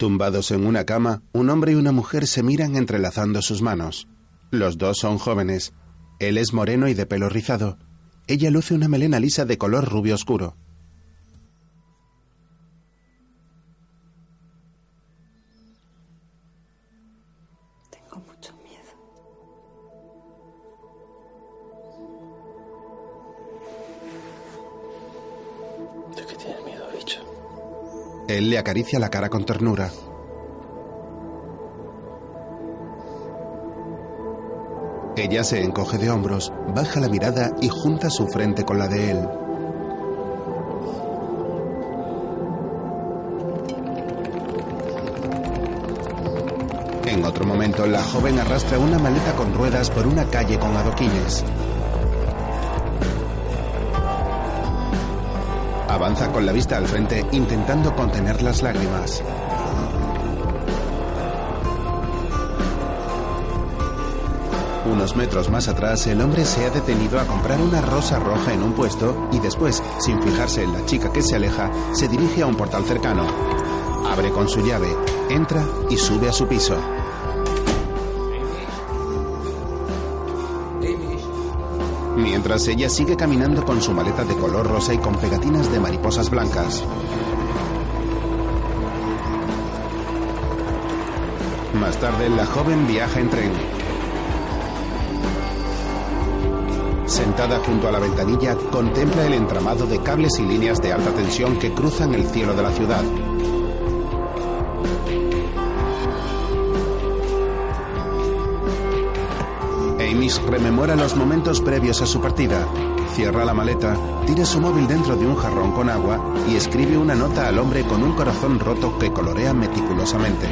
Tumbados en una cama, un hombre y una mujer se miran entrelazando sus manos. Los dos son jóvenes. Él es moreno y de pelo rizado. Ella luce una melena lisa de color rubio oscuro. Acaricia la cara con ternura. Ella se encoge de hombros, baja la mirada y junta su frente con la de él. En otro momento, la joven arrastra una maleta con ruedas por una calle con adoquines. Avanza con la vista al frente intentando contener las lágrimas. Unos metros más atrás, el hombre se ha detenido a comprar una rosa roja en un puesto y después, sin fijarse en la chica que se aleja, se dirige a un portal cercano. Abre con su llave, entra y sube a su piso. Mientras ella sigue caminando con su maleta de color rosa y con pegatinas de mariposas blancas. Más tarde, la joven viaja en tren. Sentada junto a la ventanilla, contempla el entramado de cables y líneas de alta tensión que cruzan el cielo de la ciudad. Rememora los momentos previos a su partida. Cierra la maleta, tira su móvil dentro de un jarrón con agua y escribe una nota al hombre con un corazón roto que colorea meticulosamente.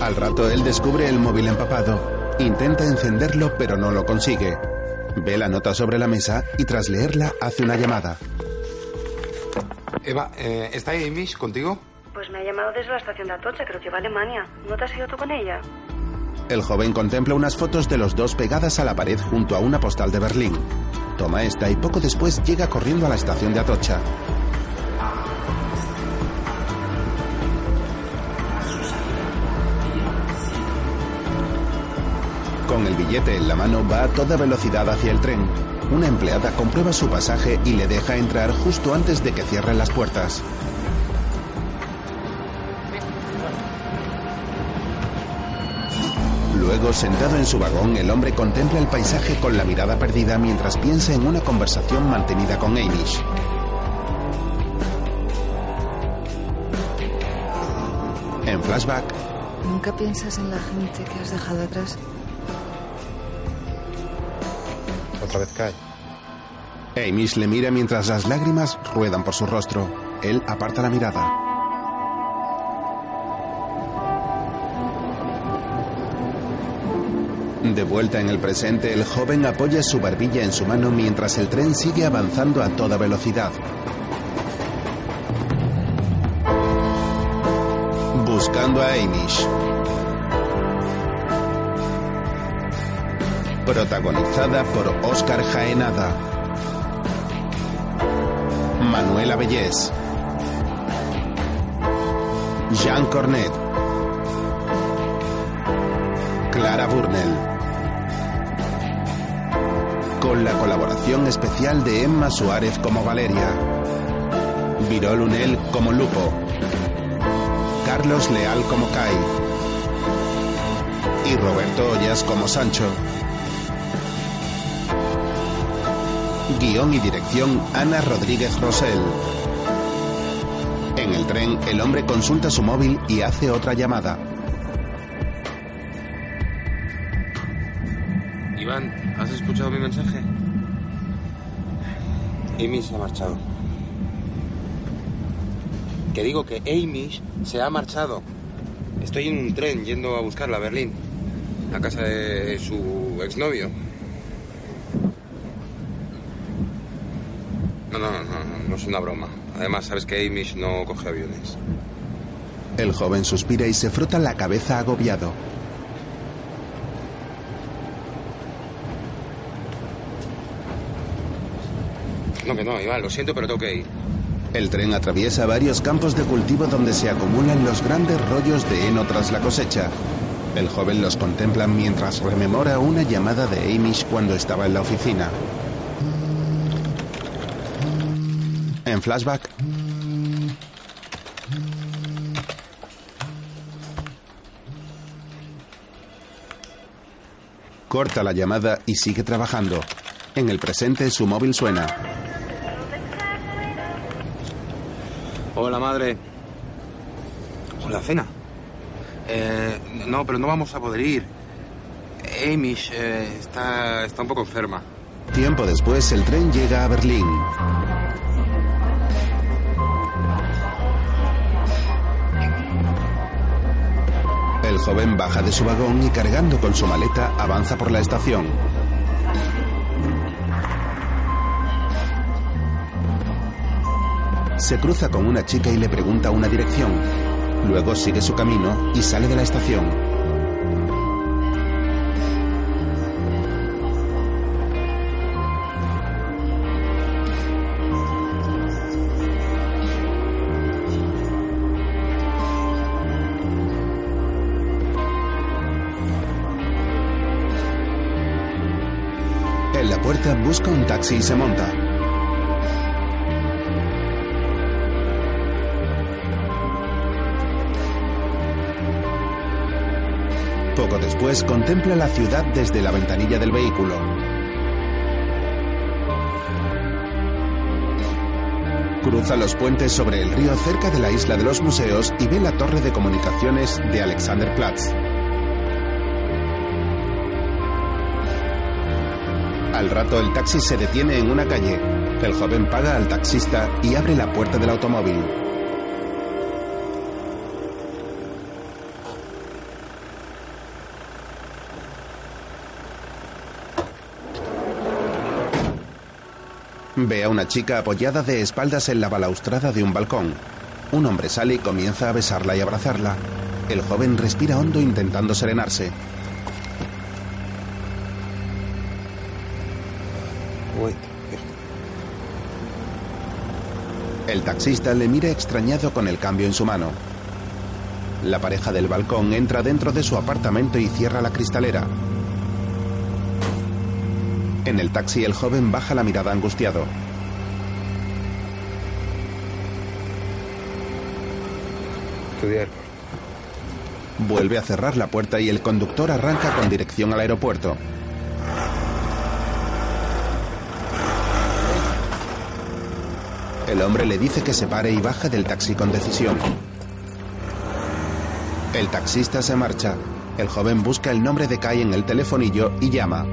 Al rato él descubre el móvil empapado. Intenta encenderlo pero no lo consigue. Ve la nota sobre la mesa y tras leerla hace una llamada. Eva, eh, ¿está Amy contigo? Pues me ha llamado desde la estación de Atocha, creo que va a Alemania. ¿No te has ido tú con ella? El joven contempla unas fotos de los dos pegadas a la pared junto a una postal de Berlín. Toma esta y poco después llega corriendo a la estación de Atocha. Con el billete en la mano va a toda velocidad hacia el tren. Una empleada comprueba su pasaje y le deja entrar justo antes de que cierren las puertas. Luego, sentado en su vagón, el hombre contempla el paisaje con la mirada perdida mientras piensa en una conversación mantenida con Amish. En flashback, ¿Nunca piensas en la gente que has dejado atrás? Otra vez cae. Amish le mira mientras las lágrimas ruedan por su rostro. Él aparta la mirada. De vuelta en el presente, el joven apoya su barbilla en su mano mientras el tren sigue avanzando a toda velocidad. Buscando a Amish. Protagonizada por Oscar Jaenada. Manuela Bellés. Jean Cornet. Clara Burnell. Con la colaboración especial de Emma Suárez como Valeria. Virol Unel como Lupo. Carlos Leal como Kai. Y Roberto Ollas como Sancho. Guión y dirección Ana Rodríguez Rosell. En el tren, el hombre consulta su móvil y hace otra llamada. Iván, ¿has escuchado mi mensaje? Amy se ha marchado. Que digo que Amy se ha marchado. Estoy en un tren yendo a buscarla a Berlín, a casa de su exnovio. no es una broma. Además, sabes que Amish no coge aviones. El joven suspira y se frota la cabeza agobiado. No, que no, Iván, lo siento, pero tengo que ir. El tren atraviesa varios campos de cultivo donde se acumulan los grandes rollos de heno tras la cosecha. El joven los contempla mientras rememora una llamada de Amish cuando estaba en la oficina. En flashback, corta la llamada y sigue trabajando. En el presente su móvil suena. Hola, madre. Hola, cena. Eh, no, pero no vamos a poder ir. Amish eh, está, está un poco enferma. Tiempo después, el tren llega a Berlín. El joven baja de su vagón y cargando con su maleta avanza por la estación. Se cruza con una chica y le pregunta una dirección. Luego sigue su camino y sale de la estación. Y se monta. Poco después contempla la ciudad desde la ventanilla del vehículo. Cruza los puentes sobre el río cerca de la isla de los museos y ve la torre de comunicaciones de Alexanderplatz. Al rato el taxi se detiene en una calle. El joven paga al taxista y abre la puerta del automóvil. Ve a una chica apoyada de espaldas en la balaustrada de un balcón. Un hombre sale y comienza a besarla y abrazarla. El joven respira hondo intentando serenarse. El taxista le mira extrañado con el cambio en su mano. La pareja del balcón entra dentro de su apartamento y cierra la cristalera. En el taxi el joven baja la mirada angustiado. Estudiar. Vuelve a cerrar la puerta y el conductor arranca con dirección al aeropuerto. El hombre le dice que se pare y baja del taxi con decisión. El taxista se marcha. El joven busca el nombre de Kai en el telefonillo y llama.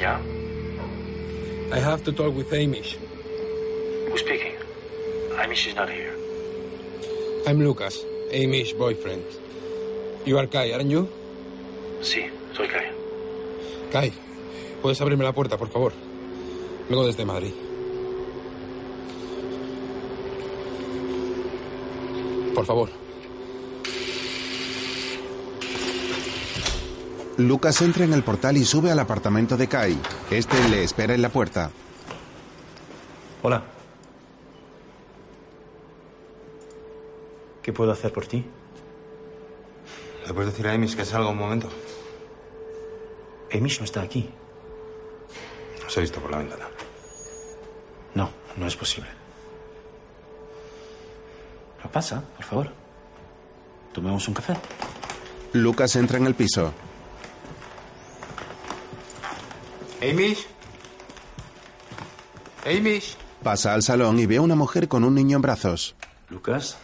Yeah? I have to talk with Amish. Who's speaking? Amish is not here. I'm Lucas, Amy's boyfriend. You are Kai, aren't you? Sí, soy Kai. Kai, ¿puedes abrirme la puerta, por favor? Vengo desde Madrid. Por favor. Lucas entra en el portal y sube al apartamento de Kai. Este le espera en la puerta. Hola. ¿Qué puedo hacer por ti? ¿Le puedes decir a Amish que salga un momento? Amish no está aquí. Os he visto por la ventana. No, no es posible. ¿Qué pasa? Por favor. Tomemos un café. Lucas entra en el piso. ¿Amish? ¿Amish? Pasa al salón y ve a una mujer con un niño en brazos. Lucas,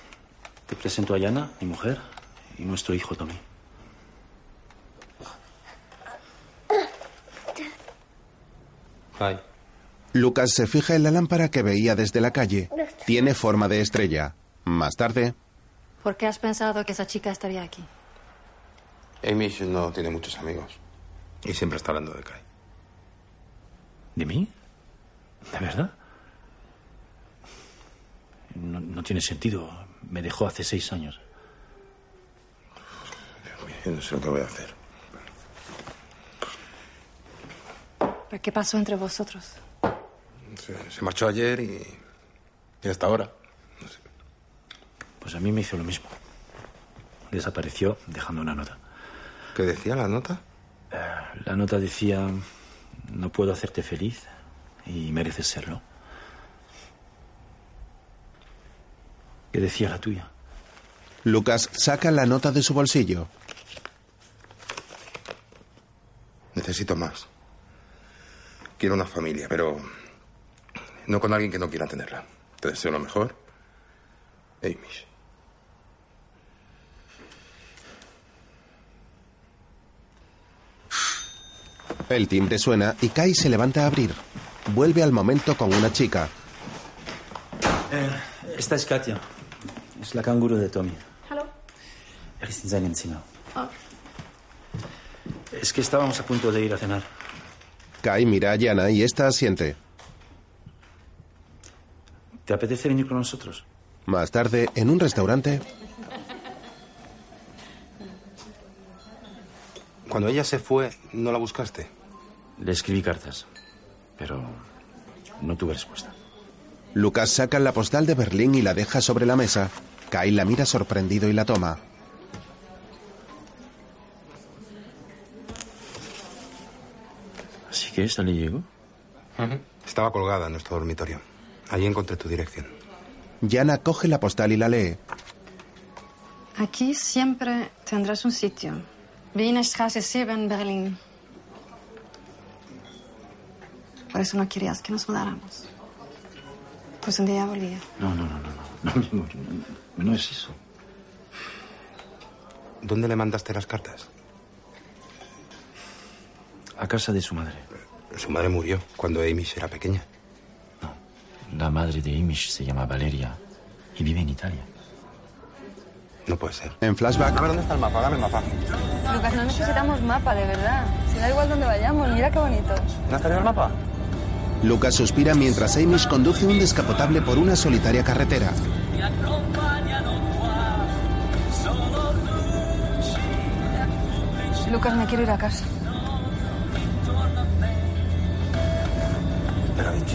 te presento a Yana, mi mujer, y nuestro hijo Tommy. Lucas se fija en la lámpara que veía desde la calle. Tiene forma de estrella. Más tarde, ¿Por qué has pensado que esa chica estaría aquí? Amish no tiene muchos amigos. Y siempre está hablando de Kai. ¿De mí? ¿De verdad? No, no tiene sentido. Me dejó hace seis años. Yo no sé lo que voy a hacer. ¿Qué pasó entre vosotros? Se, se marchó ayer y, y hasta ahora. Pues a mí me hizo lo mismo. Desapareció dejando una nota. ¿Qué decía la nota? La nota decía, no puedo hacerte feliz y mereces serlo. ¿Qué decía la tuya? Lucas saca la nota de su bolsillo. Necesito más. Quiero una familia, pero no con alguien que no quiera tenerla. Te deseo lo mejor. Amish. El timbre suena y Kai se levanta a abrir. Vuelve al momento con una chica. Eh, esta es Katia. Es la canguro de Tommy. Zimmer. Ah. Es que estábamos a punto de ir a cenar. Kai mira a Yana y esta asiente. ¿Te apetece venir con nosotros? Más tarde, en un restaurante, Cuando ella se fue, ¿no la buscaste? Le escribí cartas, pero no tuve respuesta. Lucas saca la postal de Berlín y la deja sobre la mesa. Kai la mira sorprendido y la toma. Así que esta le llegó. Estaba colgada en nuestro dormitorio. Allí encontré tu dirección. Yana coge la postal y la lee. Aquí siempre tendrás un sitio. Wienerstraße 7, Berlín. Por eso no querías que nos mudáramos. Pues un día volvía. No, no, no, no, no. No, mi amor, no, no es eso. ¿Dónde le mandaste las cartas? A casa de su madre. Su madre murió cuando Amish era pequeña. La madre de Amish se llama Valeria y vive en Italia. No puede ser. En flashback, A ver, ¿dónde está el mapa? Dame el mapa. Lucas, no necesitamos mapa, de verdad. Si da igual dónde vayamos, mira qué bonito. ¿No has tenido el mapa? Lucas suspira mientras Amish conduce un descapotable por una solitaria carretera. Lucas, me quiero ir a casa.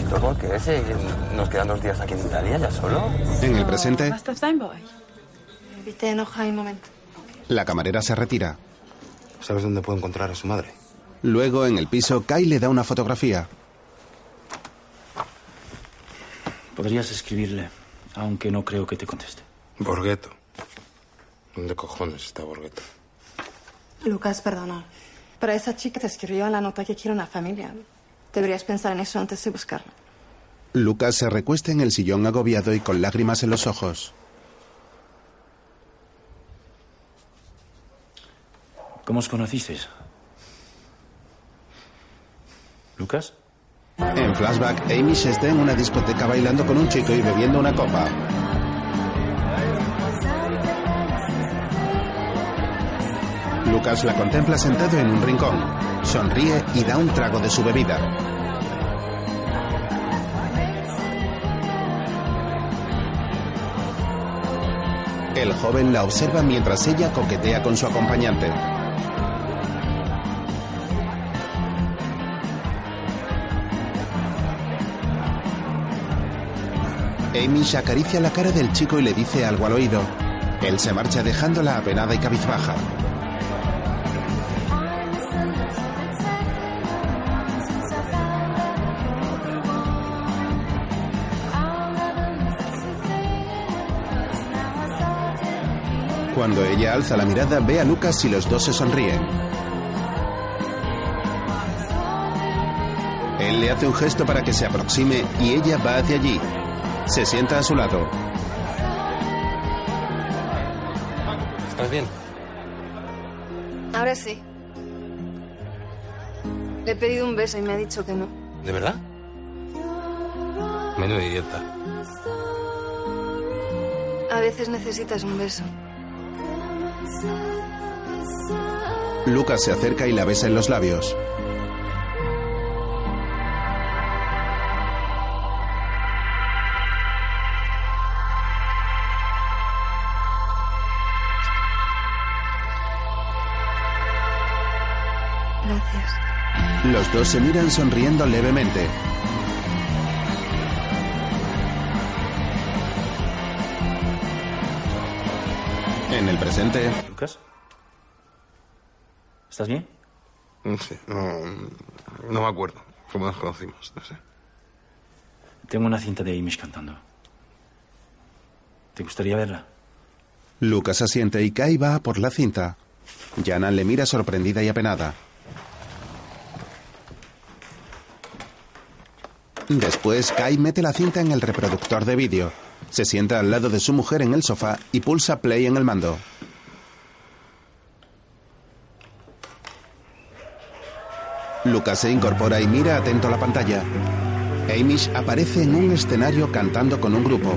Pero dichito, ¿por qué? Si nos quedan dos días aquí en Italia, ya solo. En el presente, la camarera se retira. ¿Sabes dónde puedo encontrar a su madre? Luego, en el piso, Kai le da una fotografía. Podrías escribirle, aunque no creo que te conteste. Borghetto. ¿Dónde cojones está Borghetto? Lucas, perdona. Pero esa chica te escribió en la nota que quiere una familia. Deberías pensar en eso antes de buscarla. Lucas se recuesta en el sillón agobiado y con lágrimas en los ojos. ¿Cómo os conocisteis? ¿Lucas? En flashback, Amish está en una discoteca bailando con un chico y bebiendo una copa. Lucas la contempla sentado en un rincón. Sonríe y da un trago de su bebida. El joven la observa mientras ella coquetea con su acompañante. Amish acaricia la cara del chico y le dice algo al oído. Él se marcha dejándola apenada y cabizbaja. Cuando ella alza la mirada, ve a Lucas y los dos se sonríen. Él le hace un gesto para que se aproxime y ella va hacia allí. Se sienta a su lado. ¿Estás bien? Ahora sí. Le he pedido un beso y me ha dicho que no. ¿De verdad? Menudo idiota. A veces necesitas un beso. Lucas se acerca y la besa en los labios. Gracias. Los dos se miran sonriendo levemente. En el presente, ¿Lucas? ¿Estás bien? No sé, no, no me acuerdo cómo nos conocimos, no sé. Tengo una cinta de Amish cantando. ¿Te gustaría verla? Lucas asiente y Kai va por la cinta. Jana le mira sorprendida y apenada. Después, Kai mete la cinta en el reproductor de vídeo. Se sienta al lado de su mujer en el sofá y pulsa play en el mando. Lucas se incorpora y mira atento a la pantalla. Amish aparece en un escenario cantando con un grupo.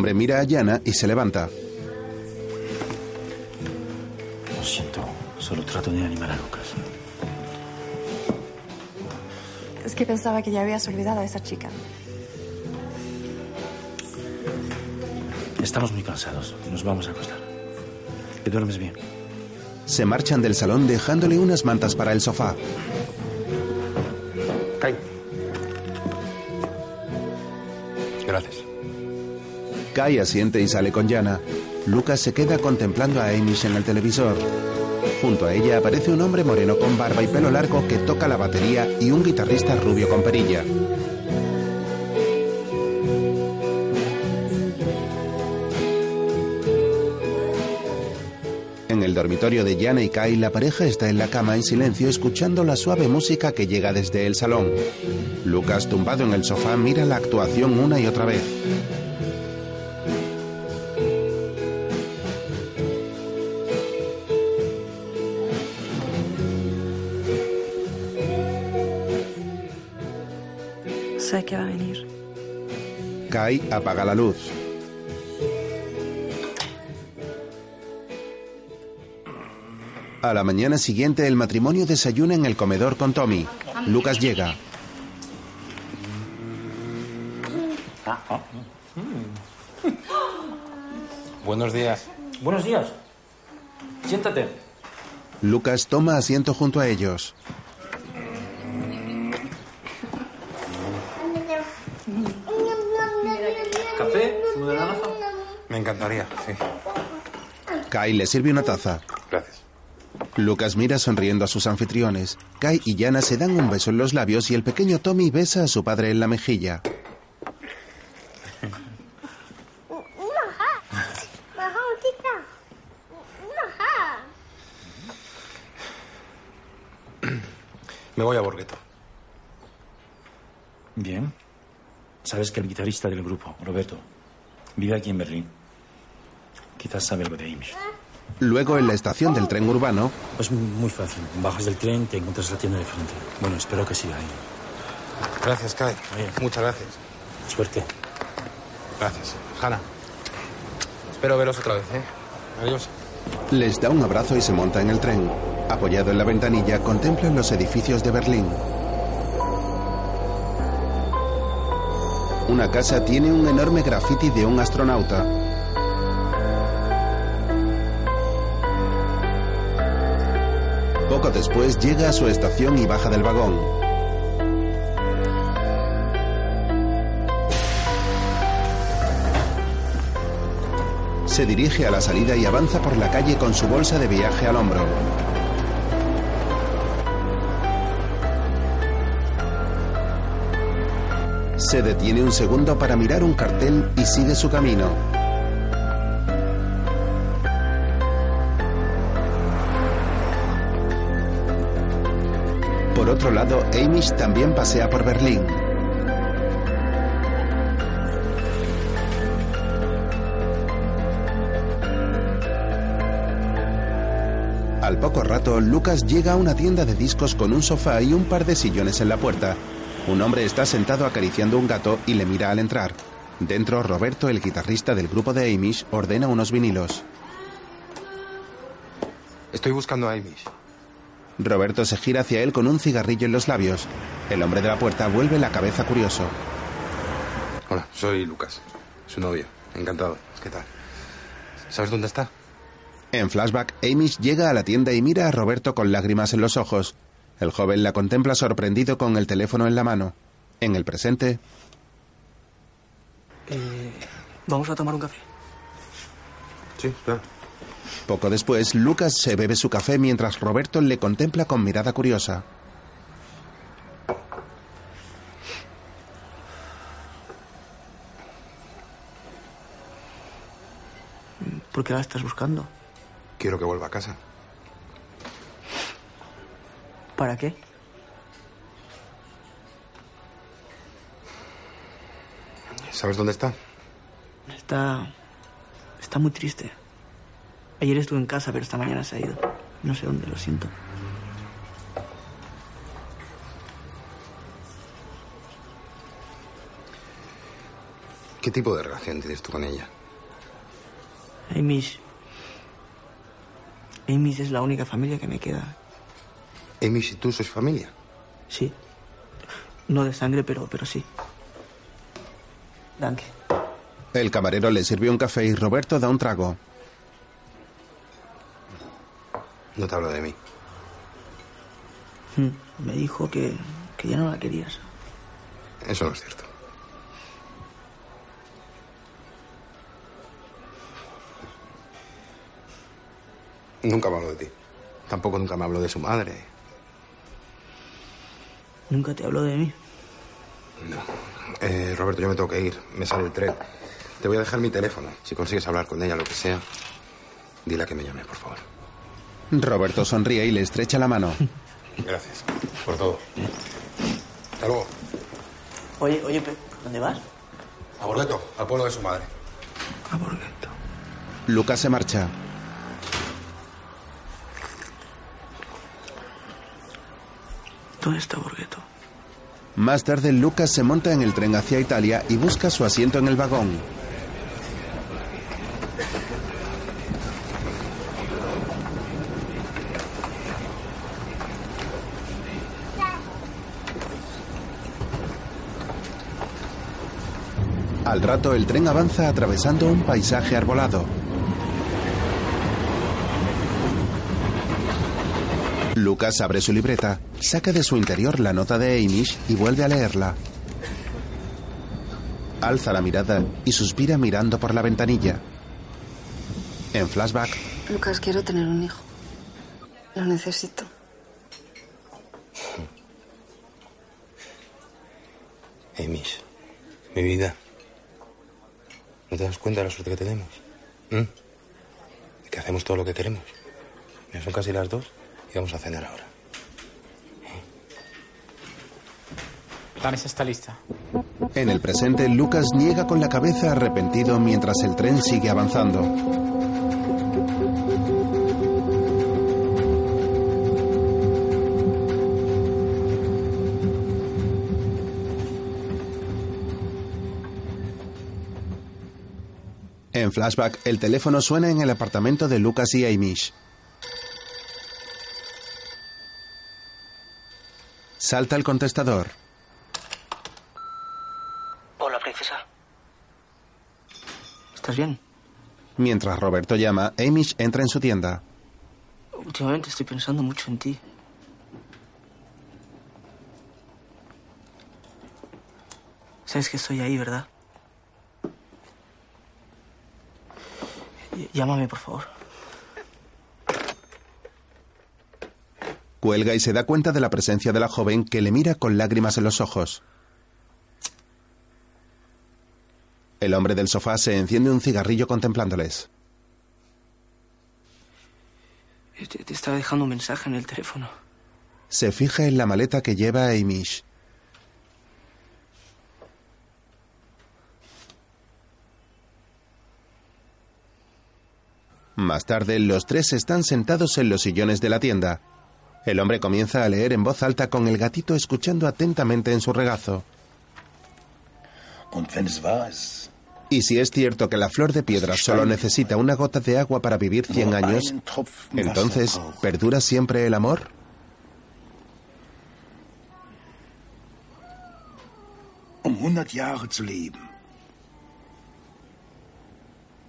Hombre mira a Jana y se levanta. Lo siento, solo trato de animar a Lucas. es que pensaba que ya habías olvidado a esa chica. Estamos muy cansados. Nos vamos a acostar. Que duermes bien. Se marchan del salón dejándole unas mantas para el sofá. Kai asiente y sale con Jana. Lucas se queda contemplando a Amish en el televisor. Junto a ella aparece un hombre moreno con barba y pelo largo que toca la batería y un guitarrista rubio con perilla. En el dormitorio de Jana y Kai, la pareja está en la cama en silencio escuchando la suave música que llega desde el salón. Lucas, tumbado en el sofá, mira la actuación una y otra vez. Apaga la luz. A la mañana siguiente, el matrimonio desayuna en el comedor con Tommy. Lucas llega. Buenos días. Buenos días. Siéntate. Lucas toma asiento junto a ellos. ¿Café? ¿Zumo de naranja? Me Kai le sirve una taza. Gracias. Lucas mira sonriendo a sus anfitriones. Kai y Jana se dan un beso en los labios y el pequeño Tommy besa a su padre en la mejilla. Me voy a Borgueto. Bien. Sabes que el guitarrista del grupo, Roberto, vive aquí en Berlín. Quizás sabe algo de Amish. Luego, en la estación del tren urbano, Es muy fácil. Bajas del tren, te encuentras la tienda de frente. Bueno, espero que siga ahí. Gracias, Kai. Bien. Muchas gracias. Suerte. Gracias. Hanna. Espero veros otra vez, ¿eh? Adiós. les da un abrazo y se monta en el tren. Apoyado en la ventanilla, contemplan los edificios de Berlín. Una casa tiene un enorme graffiti de un astronauta. Después llega a su estación y baja del vagón. Se dirige a la salida y avanza por la calle con su bolsa de viaje al hombro. Se detiene un segundo para mirar un cartel y sigue su camino. Otro lado, Amish también pasea por Berlín. Al poco rato, Lucas llega a una tienda de discos con un sofá y un par de sillones en la puerta. Un hombre está sentado acariciando un gato y le mira al entrar. Dentro, Roberto, el guitarrista del grupo de Amish, ordena unos vinilos. Estoy buscando a Amish. Roberto se gira hacia él con un cigarrillo en los labios. El hombre de la puerta vuelve la cabeza curioso. Hola, soy Lucas, su novio. Encantado. ¿Qué tal? ¿Sabes dónde está? En flashback, Amish llega a la tienda y mira a Roberto con lágrimas en los ojos. El joven la contempla sorprendido con el teléfono en la mano. En el presente, Eh, ¿Vamos a tomar un café? Sí, claro. Poco después, Lucas se bebe su café mientras Roberto le contempla con mirada curiosa. ¿Por qué la estás buscando? Quiero que vuelva a casa. ¿Para qué? ¿Sabes dónde está? Está. Está muy triste. Ayer estuve en casa, pero esta mañana se ha ido. No sé dónde, lo siento. ¿Qué tipo de relación tienes tú con ella? Amish. Amish es la única familia que me queda. Amish y tú sois familia. Sí. No de sangre, pero, pero sí. Danke. El camarero le sirve un café y Roberto da un trago. No te hablo de mí. Hmm, Me dijo que, que ya no la querías. Eso no es cierto. Nunca me hablo de ti. Tampoco nunca me hablo de su madre. Nunca te habló de mí. Eh, Roberto, yo me tengo que ir. Me sale el tren. Te voy a dejar mi teléfono. Si consigues hablar con ella, lo que sea, dile que me llame, por favor. Roberto sonríe y le estrecha la mano. Gracias por todo. Hasta luego. Oye, oye, ¿dónde vas? A Borgueto, al pueblo de su madre. Lucas se marcha. ¿Dónde está Borgueto? Más tarde, Lucas se monta en el tren hacia Italia y busca su asiento en el vagón. Al rato, el tren avanza atravesando un paisaje arbolado. Lucas abre su libreta, saca de su interior la nota de Amish y vuelve a leerla. Alza la mirada y suspira mirando por la ventanilla. En flashback, Lucas, quiero tener un hijo. Lo necesito. Amish, mi vida. ¿No te das cuenta de la suerte que tenemos? ¿Mm? De que hacemos todo lo que queremos. Mira, son casi las dos y vamos a cenar ahora. La mesa está lista. en el presente, Lucas niega con la cabeza arrepentido mientras el tren sigue avanzando. En flashback, el teléfono suena en el apartamento de Lucas y Amish. Salta el contestador. Hola, princesa. ¿Estás bien? Mientras Roberto llama, Amish entra en su tienda. Últimamente estoy pensando mucho en ti. Sabes que estoy ahí, ¿verdad? Llámame, por favor. Cuelga y se da cuenta de la presencia de la joven que le mira con lágrimas en los ojos. El hombre del sofá se enciende un cigarrillo contemplándoles. Te, te estaba dejando un mensaje en el teléfono. Se fija en la maleta que lleva Amish. Más tarde, los tres están sentados en los sillones de la tienda. El hombre comienza a leer en voz alta con el gatito escuchando atentamente en su regazo. Y si es cierto que la flor de piedra solo necesita una gota de agua para vivir 100 años, entonces, ¿perdura siempre el amor? 100 Jahre zu leben,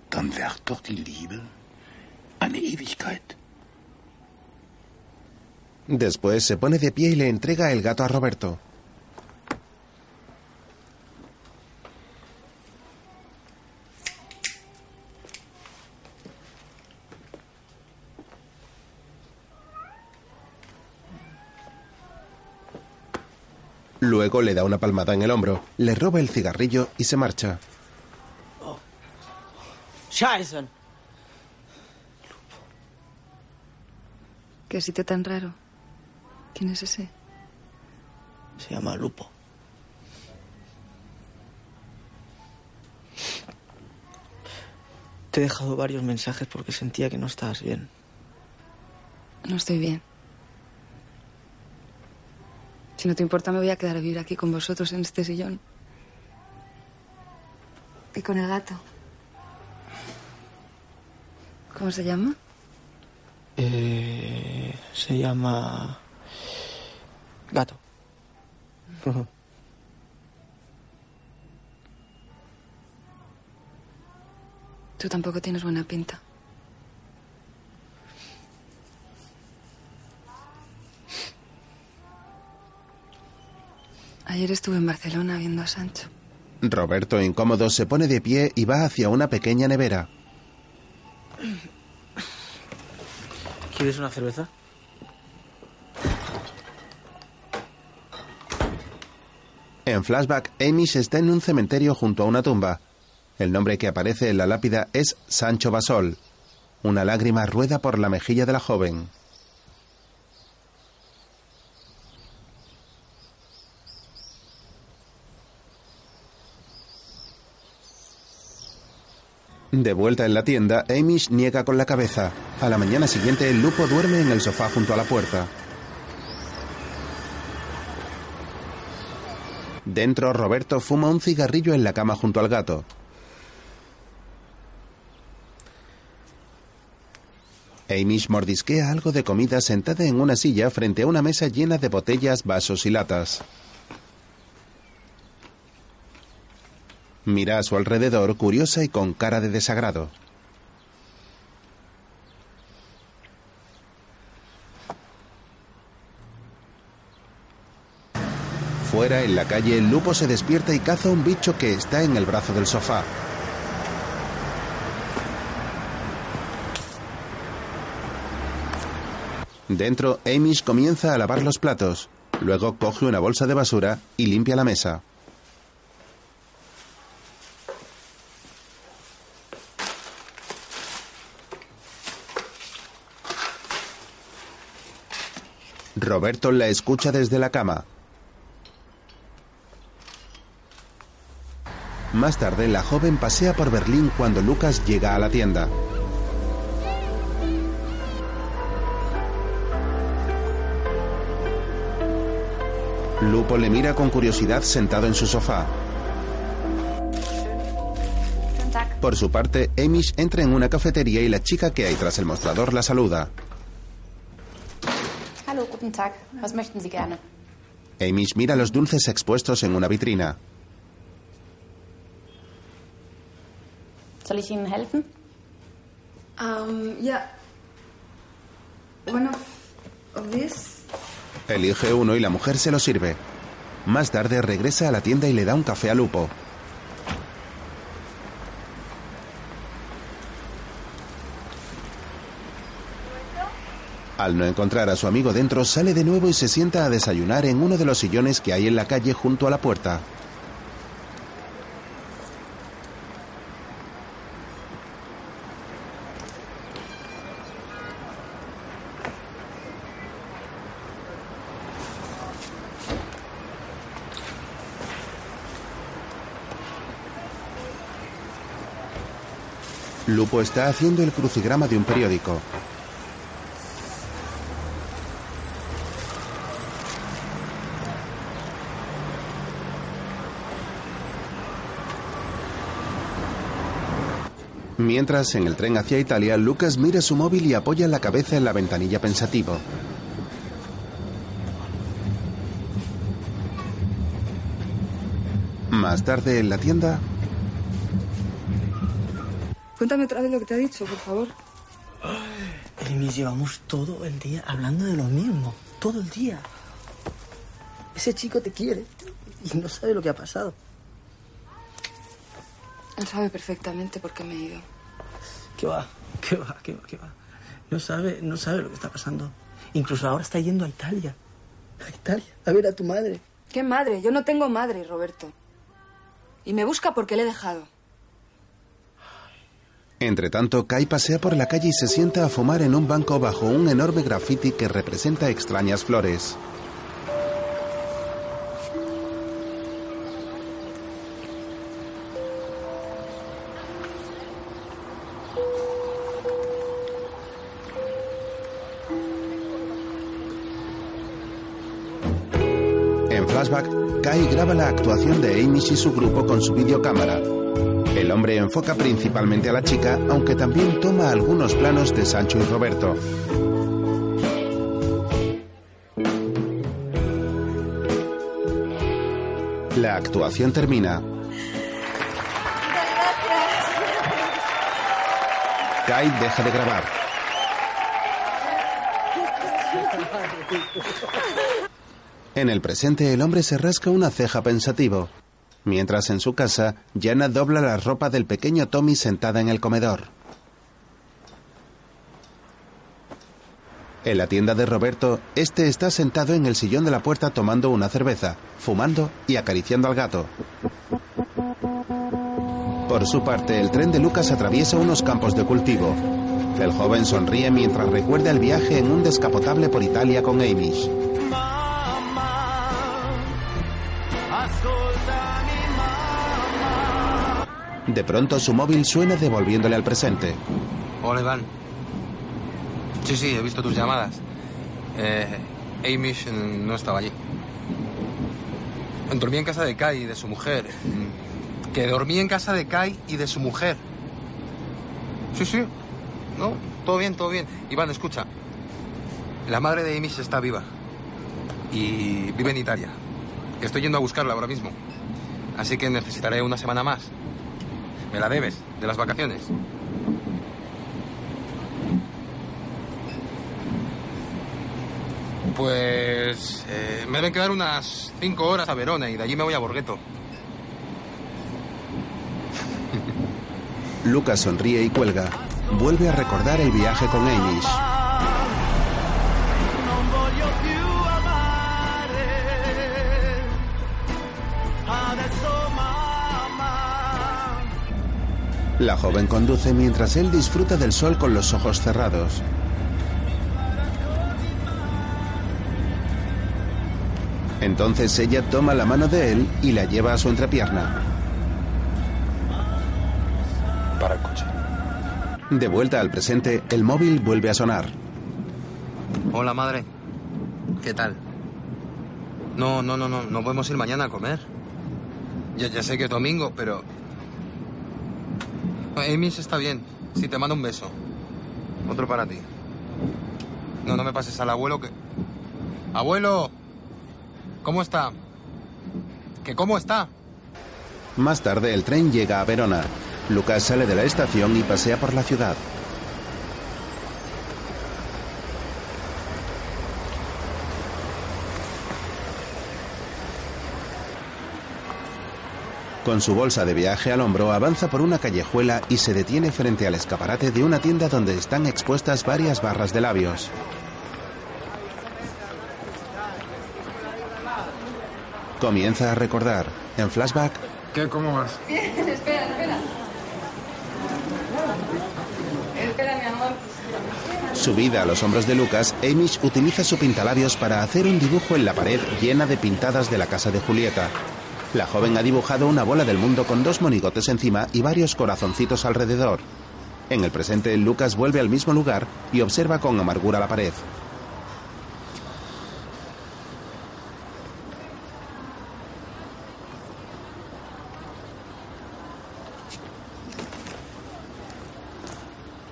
dann währt doch die Liebe eine Ewigkeit. Después se pone de pie y le entrega el gato a Roberto. Luego le da una palmada en el hombro, le roba el cigarrillo y se marcha. Scheiße. ¿Qué sitio tan raro? ¿Quién es ese? Se llama Lupo. Te he dejado varios mensajes porque sentía que no estabas bien. No estoy bien. Si no te importa, me voy a quedar a vivir aquí con vosotros en este sillón. Y con el gato. ¿Cómo se llama? Eh, se llama... Gato. Tú tampoco tienes buena pinta. Ayer estuve en Barcelona viendo a Sancho. Roberto, incómodo, se pone de pie y va hacia una pequeña nevera. ¿Quieres una cerveza? En flashback, Amish está en un cementerio junto a una tumba. El nombre que aparece en la lápida es Sancho Basol. Una lágrima rueda por la mejilla de la joven. De vuelta en la tienda, Amish niega con la cabeza. A la mañana siguiente, el lupo duerme en el sofá junto a la puerta. Dentro, Roberto fuma un cigarrillo en la cama junto al gato. Amish mordisquea algo de comida sentada en una silla frente a una mesa llena de botellas, vasos y latas. Mira a su alrededor curiosa y con cara de desagrado. Fuera, en la calle, el lupo se despierta y caza un bicho que está en el brazo del sofá. Dentro, Amish comienza a lavar los platos. Luego coge una bolsa de basura y limpia la mesa. Roberto la escucha desde la cama. Más tarde, la joven pasea por Berlín cuando Lucas llega a la tienda. Lupo le mira con curiosidad sentado en su sofá. Por su parte, Amish entra en una cafetería y la chica que hay tras el mostrador la saluda. Guten Tag. Was möchten Sie gerne? Amish mira los dulces expuestos en una vitrina. Soll ich Ihnen helfen? Um, yeah. One of, of this. Elige uno y la mujer se lo sirve. Más tarde regresa a la tienda y le da un café a Lupo. Al no encontrar a su amigo dentro, sale de nuevo y se sienta a desayunar en uno de los sillones que hay en la calle junto a la puerta. Lupo está haciendo el crucigrama de un periódico. Mientras, en el tren hacia Italia, Lucas mira su móvil y apoya la cabeza en la ventanilla pensativo. Más tarde, en la tienda, Cuéntame otra vez lo que te ha dicho, por favor. Amy, llevamos todo el día hablando de lo mismo. Todo el día. Ese chico te quiere y no sabe lo que ha pasado. Él sabe perfectamente por qué me he ido. ¿Qué va? ¿Qué va? ¿Qué va? ¿Qué va? No sabe, no sabe lo que está pasando. Incluso ahora está yendo a Italia. A Italia, a ver a tu madre. ¿Qué madre? Yo no tengo madre, Roberto. Y me busca porque le he dejado. Entre tanto, Kai pasea por la calle y se sienta a fumar en un banco bajo un enorme graffiti que representa extrañas flores. En flashback, Kai graba la actuación de Amy y su grupo con su videocámara. El hombre enfoca principalmente a la chica, aunque también toma algunos planos de Sancho y Roberto. La actuación termina. Kai deja de grabar. En el presente, el hombre se rasca una ceja pensativo. Mientras en su casa, Jana dobla la ropa del pequeño Tommy sentada en el comedor. En la tienda de Roberto, este está sentado en el sillón de la puerta tomando una cerveza, fumando y acariciando al gato. Por su parte, el tren de Lucas atraviesa unos campos de cultivo. El joven sonríe mientras recuerda el viaje en un descapotable por Italia con Amish. De pronto su móvil suena devolviéndole al presente. Hola, Iván. Sí, sí, he visto tus llamadas. Eh, Amish no estaba allí. Dormí en casa de Kai y de su mujer. Que dormí en casa de Kai y de su mujer. Sí, sí. No, todo bien, todo bien. Iván, escucha. La madre de Amish está viva. Y vive en Italia. Estoy yendo a buscarla ahora mismo. Así que necesitaré una semana más. ¿Me la debes? ¿De las vacaciones? Pues eh, me deben quedar unas cinco horas a Verona y de allí me voy a Borghetto. Lucas sonríe y cuelga. Vuelve a recordar el viaje con Amish. La joven conduce mientras él disfruta del sol con los ojos cerrados. Entonces ella toma la mano de él y la lleva a su entrepierna. Para el coche. De vuelta al presente, el móvil vuelve a sonar. Hola, madre. ¿Qué tal? No, no, no, no. No podemos ir mañana a comer. Ya, ya sé que es domingo, pero... Amy está bien. Sí, te mando un beso. Otro para ti. No, no me pases al abuelo que... Abuelo. ¿Cómo está? ¿Que cómo está? Más tarde el tren llega a Verona. Lucas sale de la estación y pasea por la ciudad. Con su bolsa de viaje al hombro avanza por una callejuela y se detiene frente al escaparate de una tienda donde están expuestas varias barras de labios. Comienza a recordar. En flashback, ¿Qué? ¿Cómo vas? espera, espera. Espera, mi amor. subida a los hombros de Lucas, Amish utiliza su pintalabios para hacer un dibujo en la pared llena de pintadas de la casa de Julieta. La joven ha dibujado una bola del mundo con dos monigotes encima y varios corazoncitos alrededor. En el presente, Lucas vuelve al mismo lugar y observa con amargura la pared.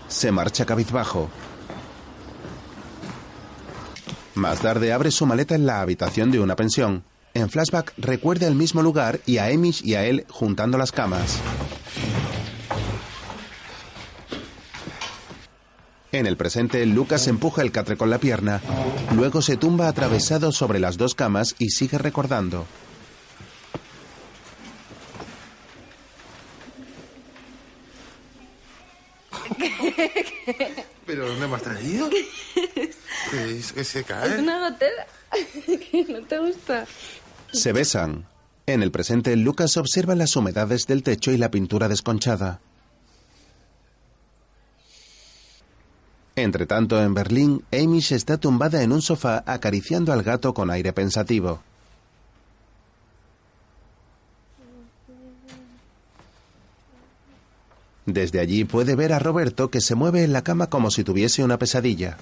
Se marcha cabizbajo. Más tarde abre su maleta en la habitación de una pensión. En flashback recuerda el mismo lugar y a Amish y a él juntando las camas. En el presente, Lucas empuja el catre con la pierna, luego se tumba atravesado sobre las dos camas y sigue recordando. ¿Pero dónde me has traído? ¿Qué es que se Es cae? una gotera. que no te gusta. Se besan. En el presente, Lucas observa las humedades del techo y la pintura desconchada. Entre tanto, en Berlín, Amish está tumbada en un sofá acariciando al gato con aire pensativo. Desde allí puede ver a Roberto que se mueve en la cama como si tuviese una pesadilla.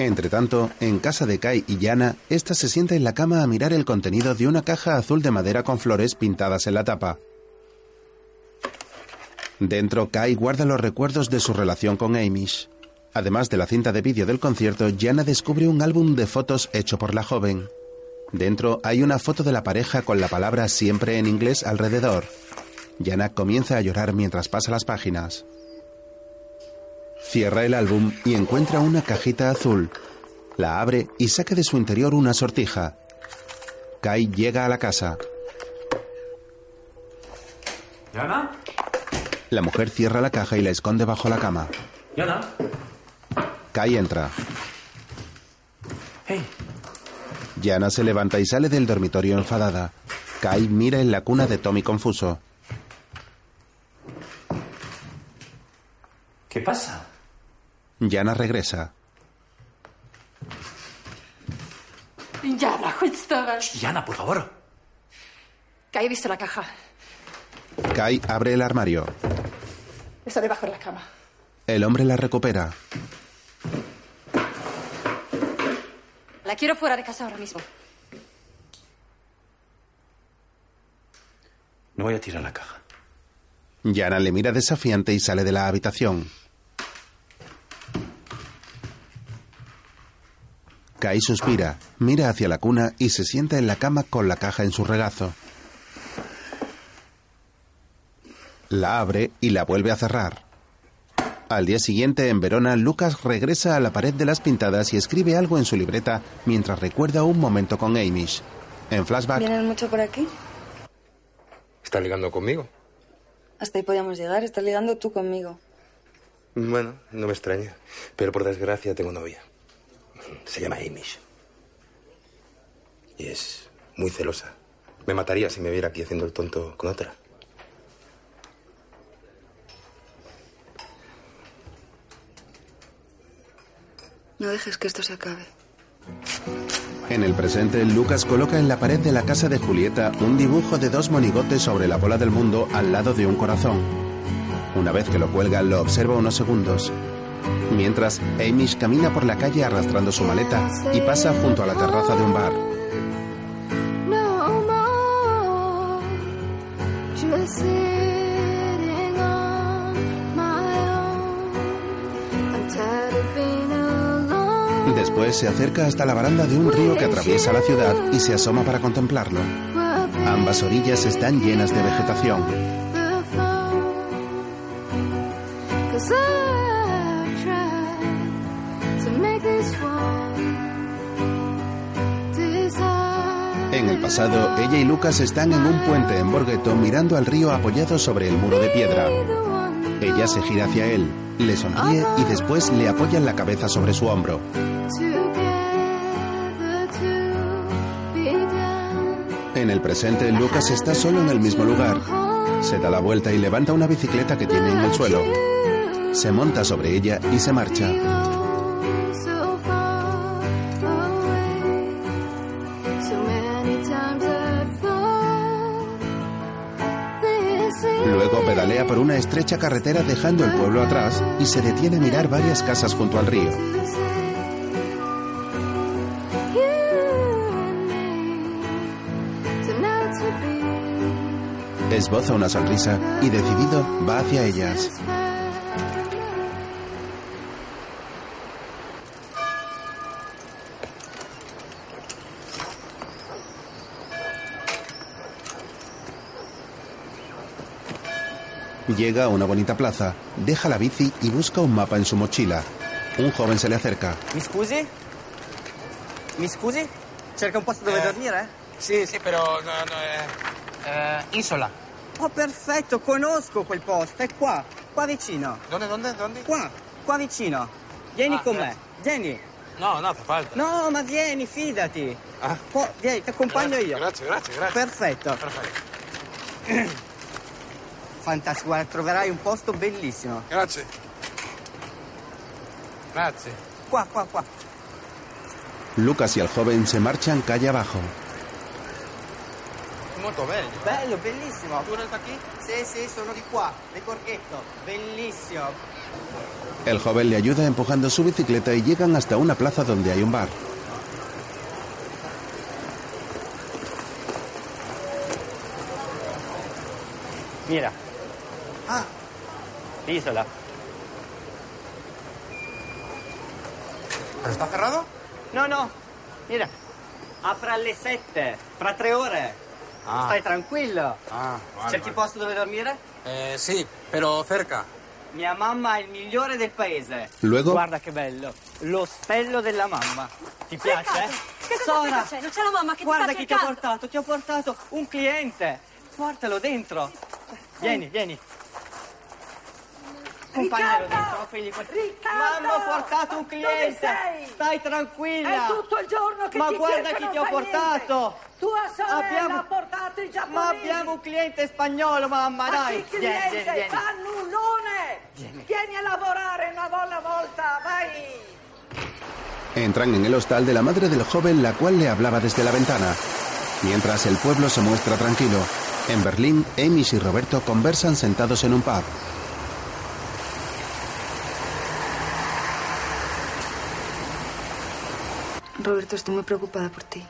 Entre tanto, en casa de Kai y Yana, esta se sienta en la cama a mirar el contenido de una caja azul de madera con flores pintadas en la tapa. Dentro, Kai guarda los recuerdos de su relación con Amish. Además de la cinta de vídeo del concierto, Yana descubre un álbum de fotos hecho por la joven. Dentro hay una foto de la pareja con la palabra siempre en inglés alrededor. Yana comienza a llorar mientras pasa las páginas. Cierra el álbum y encuentra una cajita azul. La abre y saca de su interior una sortija. Kai llega a la casa. ¿Yana? La mujer cierra la caja y la esconde bajo la cama. ¿Yana? Kai entra. Hey. Yana se levanta y sale del dormitorio enfadada. Kai mira en la cuna de Tommy confuso. ¿Qué pasa? Yana regresa. Yana. Yana, por favor. Que he visto la caja. Kai abre el armario. Está debajo de la cama. El hombre la recupera. La quiero fuera de casa ahora mismo. No voy a tirar la caja. Yana le mira desafiante y sale de la habitación. Kai suspira, mira hacia la cuna y se sienta en la cama con la caja en su regazo. La abre y la vuelve a cerrar. Al día siguiente, en Verona, Lucas regresa a la pared de las pintadas y escribe algo en su libreta mientras recuerda un momento con Amish. En flashback, ¿Vienen mucho por aquí? ¿Está ligando conmigo? Hasta ahí podíamos llegar. Estás ligando tú conmigo. Bueno, no me extraña. Pero por desgracia tengo novia. Se llama Amish. Y es muy celosa. Me mataría si me viera aquí haciendo el tonto con otra. No dejes que esto se acabe. En el presente, Lucas coloca en la pared de la casa de Julieta un dibujo de dos monigotes sobre la bola del mundo al lado de un corazón. Una vez que lo cuelga, lo observa unos segundos. Mientras, Amish camina por la calle arrastrando su maleta y pasa junto a la terraza de un bar. Después se acerca hasta la baranda de un río que atraviesa la ciudad y se asoma para contemplarlo. Ambas orillas están llenas de vegetación. Ella y Lucas están en un puente en Borghetto mirando al río apoyado sobre el muro de piedra. Ella se gira hacia él, le sonríe y después le apoya la cabeza sobre su hombro. En el presente, Lucas está solo en el mismo lugar. Se da la vuelta y levanta una bicicleta que tiene en el suelo. Se monta sobre ella y se marcha. Pedalea por una estrecha carretera dejando el pueblo atrás y se detiene a mirar varias casas junto al río. Esboza una sonrisa y decidido va hacia ellas. Llega a una bonita plaza, deja la bici y busca un mapa en su mochila. Un joven se le acerca. Mi scusi? Mi scusi? Cerca un posto dove dormire? Sì, sì, però no, no, eh, eh, Isola. Oh, perfetto, conosco quel posto, è qua, qua vicino. ¿Dónde, dónde, dónde? Qua, qua vicino. Vieni Ah, con grazie. me, vieni. No, no, fa falta. No, ma vieni, fidati. Ah. Qua- vieni, ti accompagno Grazie, io. Grazie, grazie, grazie. Perfetto. Perfetto. Fantastico, guarda, troverai un posto bellissimo. Grazie. Grazie. Qua, qua, qua. Lucas y el joven se marchan calle abajo. Molto bello. Bello, bellissimo. Tu resta qui? Sì, sì, sono di qua, del Borghetto. Bellissimo. El joven le ayuda empujando su bicicleta y llegan hasta una plaza donde hay un bar. Mira. Isola. ¿Pero está cerrado? No, no. Mira. Apre alle sette, fra tre ore. Ah. Stai tranquillo. Ah, vale, Cerchi vale. posto dove dormire? Eh, sì, però cerca. Mia mamma è il migliore del paese. Luego? Guarda che bello. L'ostello della mamma. Ti piace? Che cosa Sora, stai facendo? C'è la mamma che ti Guarda sta chi ti ha cercando. portato. Ti ho portato un cliente. Portalo dentro. Vieni, vieni. Accompagnalo dentro, figli Riccardo! Mamma, ho portato un cliente. Stai tranquilla. È tutto il giorno che Ma ti guarda chi ti ho portato. niente. Tua sorella Abbiamo- ha portato i giapponesi. Ma abbiamo un cliente spagnolo, mamma, Ma dai. che Vieni, cliente? vieni, vieni. Fannullone! Vieni. Vieni a lavorare una buona volta, vai! Entran en el hostal de la madre del joven, la cual le hablaba desde la ventana. Mientras el pueblo se muestra tranquilo. En Berlín, Amish y Roberto conversan sentados en un pub. Roberto, estoy muy preocupada por ti.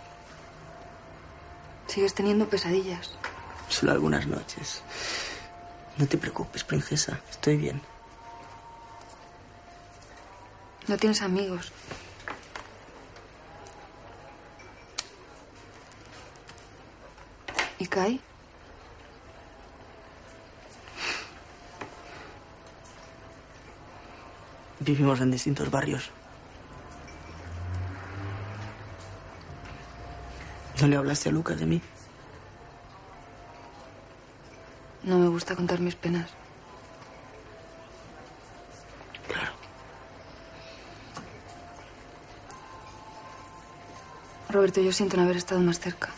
Sigues teniendo pesadillas. Solo algunas noches. No te preocupes, princesa. Estoy bien. No tienes amigos. ¿Y Kai? Vivimos en distintos barrios. ¿No le hablaste a Lucas de mí? No me gusta contar mis penas. Claro. Roberto, yo siento no haber estado más cerca.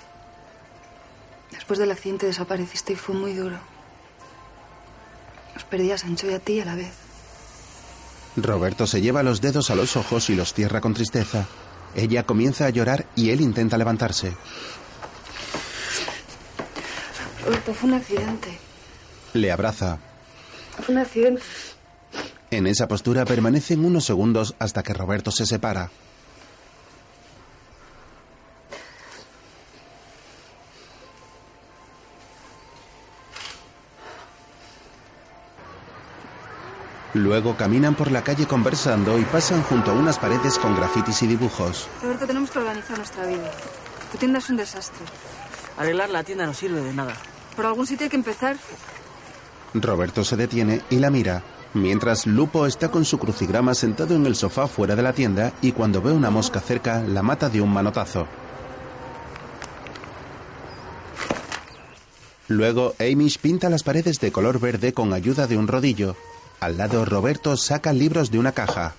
Después del accidente desapareciste y fue muy duro. Os perdí a Sancho y a ti a la vez. Roberto se lleva los dedos a los ojos y los cierra con tristeza. Ella comienza a llorar y él intenta levantarse. Fue un accidente. Le abraza. Fue un accidente. En esa postura permanecen unos segundos hasta que Roberto se separa. Luego caminan por la calle conversando y pasan junto a unas paredes con grafitis y dibujos. Roberto, tenemos que organizar nuestra vida. Tu tienda es un desastre. Arreglar la tienda no sirve de nada. Por algún sitio hay que empezar. Roberto se detiene y la mira, mientras Lupo está con su crucigrama sentado en el sofá fuera de la tienda y cuando ve una mosca cerca la mata de un manotazo. Luego, Amish pinta las paredes de color verde con ayuda de un rodillo. Al lado, Roberto saca libros de una caja.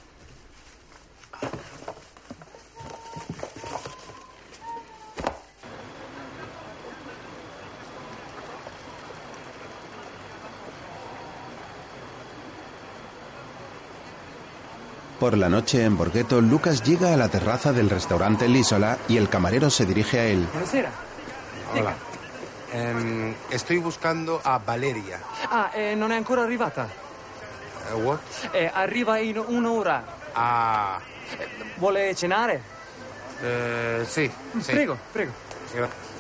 Por la noche en Borghetto, Lucas llega a la terraza del restaurante Lisola y el camarero se dirige a él. Buonasera. Hola. Ehm, estoy buscando a Valeria. Ah, eh, non è ancora arrivata. Eh, what? Eh, arriva in un'ora. Ah, Vuole cenare? eh, sì, sì. Prego, prego. Grazie.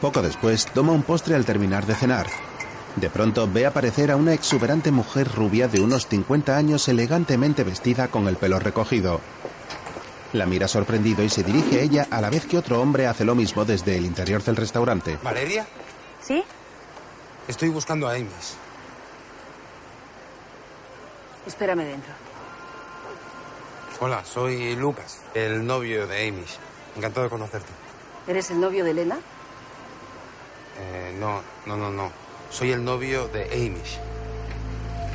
Poco después, toma un postre al terminar de cenar. De pronto ve aparecer a una exuberante mujer rubia de unos 50 años elegantemente vestida con el pelo recogido. La mira sorprendido y se dirige a ella a la vez que otro hombre hace lo mismo desde el interior del restaurante. ¿Valeria? ¿Sí? Estoy buscando a Amish. Espérame dentro. Hola, soy Lucas, el novio de Amish. Encantado de conocerte. ¿Eres el novio de Elena? Eh, no, no, no, no. Soy el novio de Amish.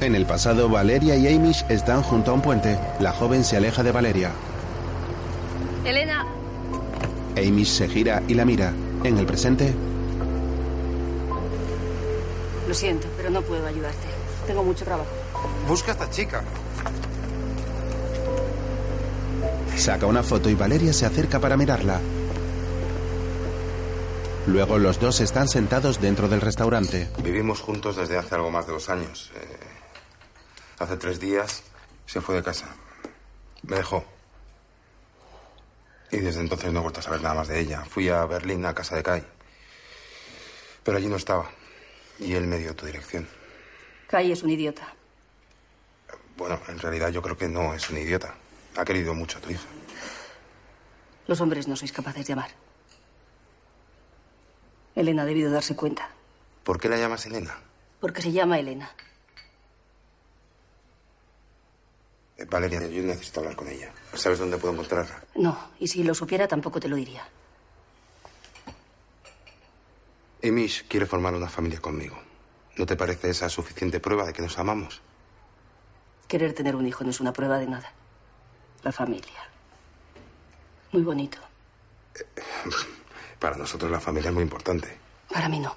En el pasado, Valeria y Amish están junto a un puente. La joven se aleja de Valeria. Elena, Amish se gira y la mira. En el presente, Lo siento, pero no puedo ayudarte. Tengo mucho trabajo. Busca a esta chica. saca una foto y Valeria se acerca para mirarla. Luego los dos están sentados dentro del restaurante. Vivimos juntos desde hace algo más de dos años. Eh, hace tres días se fue de casa. Me dejó. Y desde entonces no he vuelto a saber nada más de ella. Fui a Berlín, a casa de Kai. Pero allí no estaba. Y él me dio tu dirección. Kai es un idiota. Bueno, en realidad yo creo que no es un idiota. Ha querido mucho a tu hija. Los hombres no sois capaces de amar. Elena ha debido darse cuenta. ¿Por qué la llamas Elena? Porque se llama Elena. Eh, Valeria, yo necesito hablar con ella. ¿Sabes dónde puedo encontrarla? No, y si lo supiera tampoco te lo diría. Amish quiere formar una familia conmigo. ¿No te parece esa suficiente prueba de que nos amamos? Querer tener un hijo no es una prueba de nada. La familia. Muy bonito. Para nosotros la familia es muy importante. Para mí no.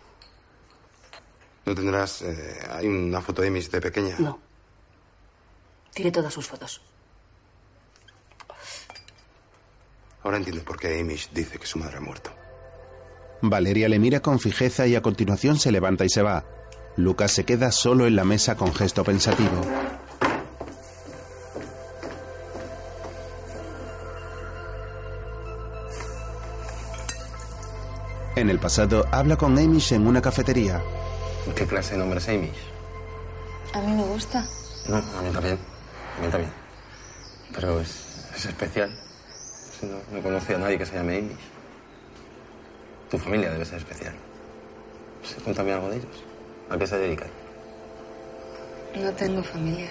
¿No tendrás... eh, hay una foto de Amish de pequeña? No. Tiré todas sus fotos. Ahora entiendo por qué Amish dice que su madre ha muerto. Valeria le mira con fijeza y a continuación se levanta y se va. Lucas se queda solo en la mesa con gesto pensativo. En el pasado, habla con Amish en una cafetería. ¿Qué clase de nombre es Amish? A mí me gusta. No, a mí también. A mí también. Pero es, es especial. No, no conocía a nadie que se llame Amish. Tu familia debe ser especial. Sí, Cuéntame algo de ellos. ¿A qué se dedican? No tengo familia.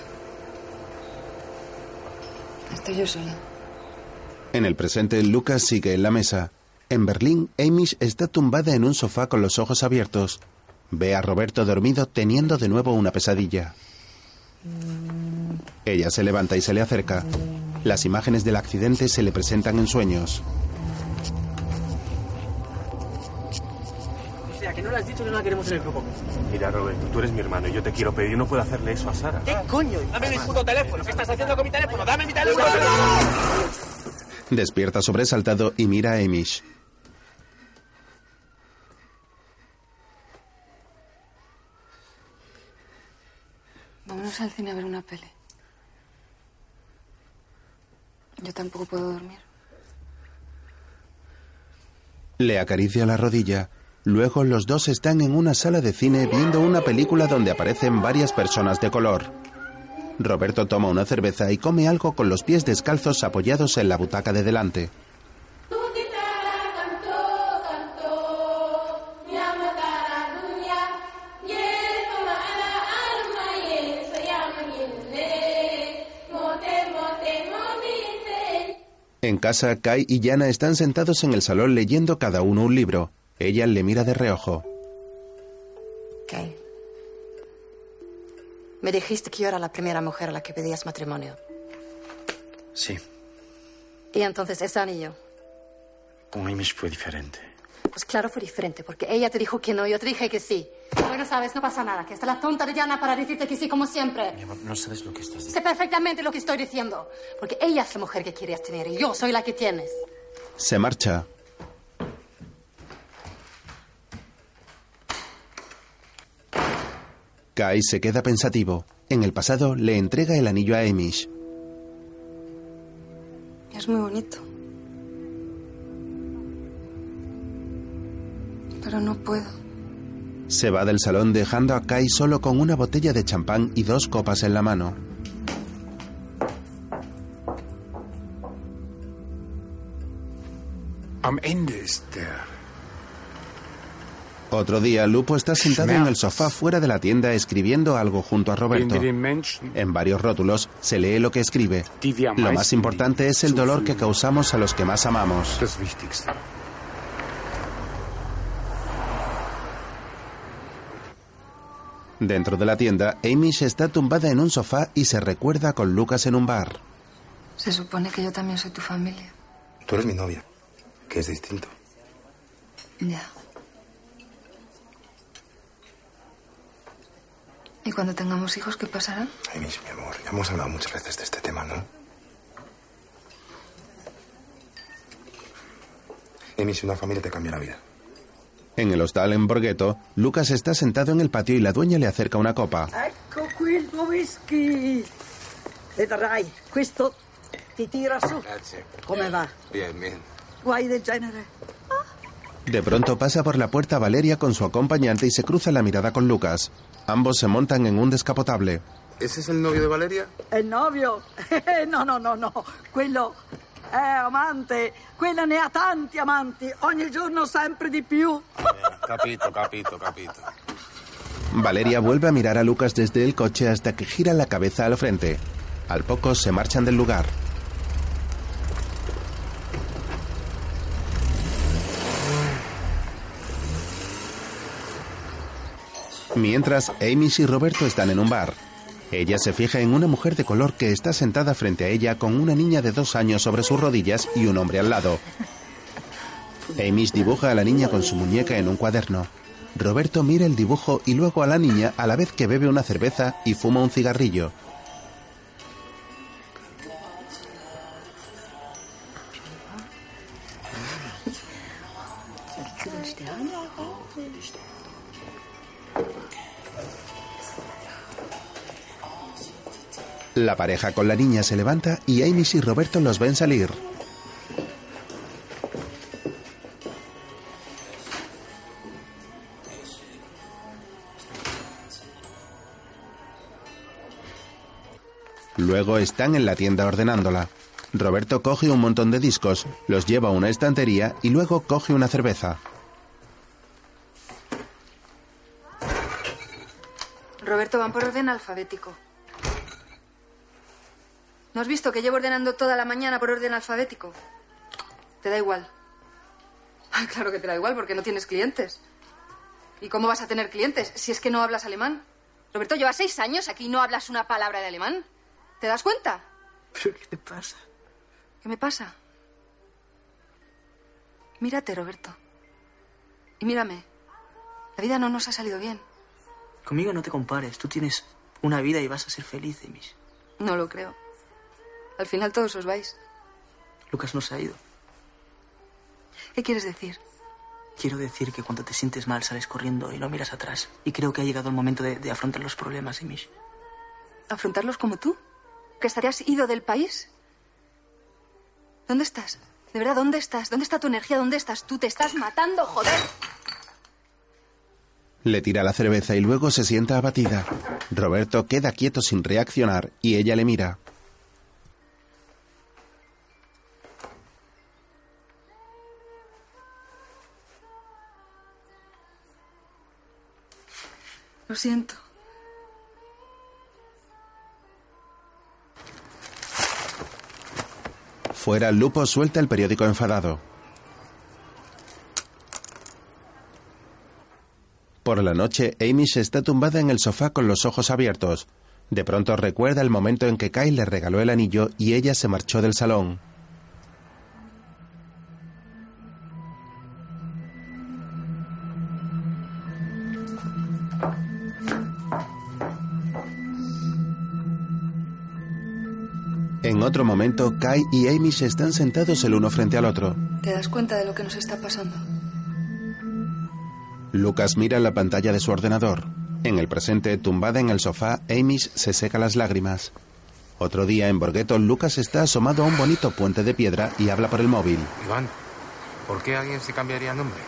Estoy yo sola. En el presente, Lucas sigue en la mesa. En Berlín, Amish está tumbada en un sofá con los ojos abiertos. Ve a Roberto dormido teniendo de nuevo una pesadilla. Ella se levanta y se le acerca. Las imágenes del accidente se le presentan en sueños. O sea, que no le has dicho que no la queremos en el grupo. Mira, Roberto, tú eres mi hermano y yo te quiero pedir. Yo no puedo hacerle eso a Sara. ¿Qué coño? Dame mi puto teléfono. ¿Qué estás haciendo con mi teléfono? Dame mi teléfono. Despierta sobresaltado y mira a Amish. Vámonos al cine a ver una peli. Yo tampoco puedo dormir. Le acaricia la rodilla. Luego los dos están en una sala de cine viendo una película donde aparecen varias personas de color. Roberto toma una cerveza y come algo con los pies descalzos apoyados en la butaca de delante. En casa, Kai y Yana están sentados en el salón leyendo cada uno un libro. Ella le mira de reojo. Ok. Me dijiste que yo era la primera mujer a la que pedías matrimonio. Sí, Y entonces ese anillo. con Amish fue diferente. Pues claro, fue diferente, porque ella te dijo que no, yo te dije que sí. Bueno, sabes, no pasa nada, que está la tonta de Diana para decirte que sí, como siempre. Mi amor, no sabes lo que estás diciendo. Sé perfectamente lo que estoy diciendo, porque ella es la mujer que querías tener y yo soy la que tienes. Se marcha. Kai se queda pensativo. En el pasado le entrega el anillo a Amish. Es muy bonito. Pero no puedo. Se va del salón dejando a Kai solo con una botella de champán y dos copas en la mano. Am Ende ist der Otro día, Lupo está sentado en el sofá fuera de la tienda escribiendo algo junto a Roberto. En varios rótulos se lee lo que escribe. Lo más importante es el dolor que causamos a los que más amamos. das Wichtigste. Dentro de la tienda, Amish está tumbada en un sofá y se recuerda con Lucas en un bar. Se supone que yo también soy tu familia. Tú eres mi novia, que es distinto. Ya. ¿Y cuando tengamos hijos, qué pasará? Amish, mi amor, ya hemos hablado muchas veces de este tema, ¿no? Amish, una familia te cambia la vida. En el hostal en Borghetto, Lucas está sentado en el patio y la dueña le acerca una copa. Ecco tuo whisky. Vedrai, questo ti tira su. Grazie. Come va? Bien, bien. Guai del genere. De pronto pasa por la puerta Valeria con su acompañante y se cruza la mirada con Lucas. Ambos se montan en un descapotable. ¿Ese es el novio de Valeria? Il novio? no, no, no, no. Quello è amante. Quella ne ha tanti amanti. Ogni giorno sempre di più. Capito, capito, capito. Valeria vuelve a mirar a Lucas desde el coche hasta que gira la cabeza al frente. Al poco se marchan del lugar. Mientras, Amish y Roberto están en un bar. Ella se fija en una mujer de color que está sentada frente a ella con una niña de dos años sobre sus rodillas y un hombre al lado. Amish dibuja a la niña con su muñeca en un cuaderno. Roberto mira el dibujo y luego a la niña a la vez que bebe una cerveza y fuma un cigarrillo. La pareja con la niña se levanta y Amish y Roberto los ven salir. Luego están en la tienda ordenándola. Roberto coge un montón de discos, los lleva a una estantería y luego coge una cerveza. Roberto, van por orden alfabético. ¿No has visto que llevo ordenando toda la mañana por orden alfabético? Te da igual. Ay, claro que te da igual porque no tienes clientes. ¿Y cómo vas a tener clientes si es que no hablas alemán? Roberto, llevas seis años aquí y no hablas una palabra de alemán. ¿Te das cuenta? ¿Pero qué te pasa? ¿Qué me pasa? Mírate, Roberto. Y mírame. La vida no nos ha salido bien. Conmigo no te compares. Tú tienes una vida y vas a ser feliz, Amish. No lo creo. Al final todos os vais. Lucas no se ha ido. ¿Qué quieres decir? Quiero decir que cuando te sientes mal sales corriendo y no miras atrás. Y creo que ha llegado el momento de, de afrontar los problemas, Amish. ¿Afrontarlos como tú? ¿Que estarías ido del país? ¿Dónde estás? De verdad, ¿dónde estás? ¿Dónde está tu energía? ¿Dónde estás? Tú te estás matando, joder. Le tira la cerveza y luego se sienta abatida. Roberto queda quieto sin reaccionar y ella le mira. Lo siento. Fuera, Lupo suelta el periódico enfadado. Por la noche, Amish está tumbada en el sofá con los ojos abiertos. De pronto recuerda el momento en que Kyle le regaló el anillo y ella se marchó del salón. En otro momento, Kai y Amish están sentados el uno frente al otro. ¿Te das cuenta de lo que nos está pasando? Lucas mira la pantalla de su ordenador. En el presente, tumbada en el sofá, Amish se seca las lágrimas. Otro día en Borgueto, Lucas está asomado a un bonito puente de piedra y habla por el móvil. Iván, ¿por qué alguien se cambiaría el nombre?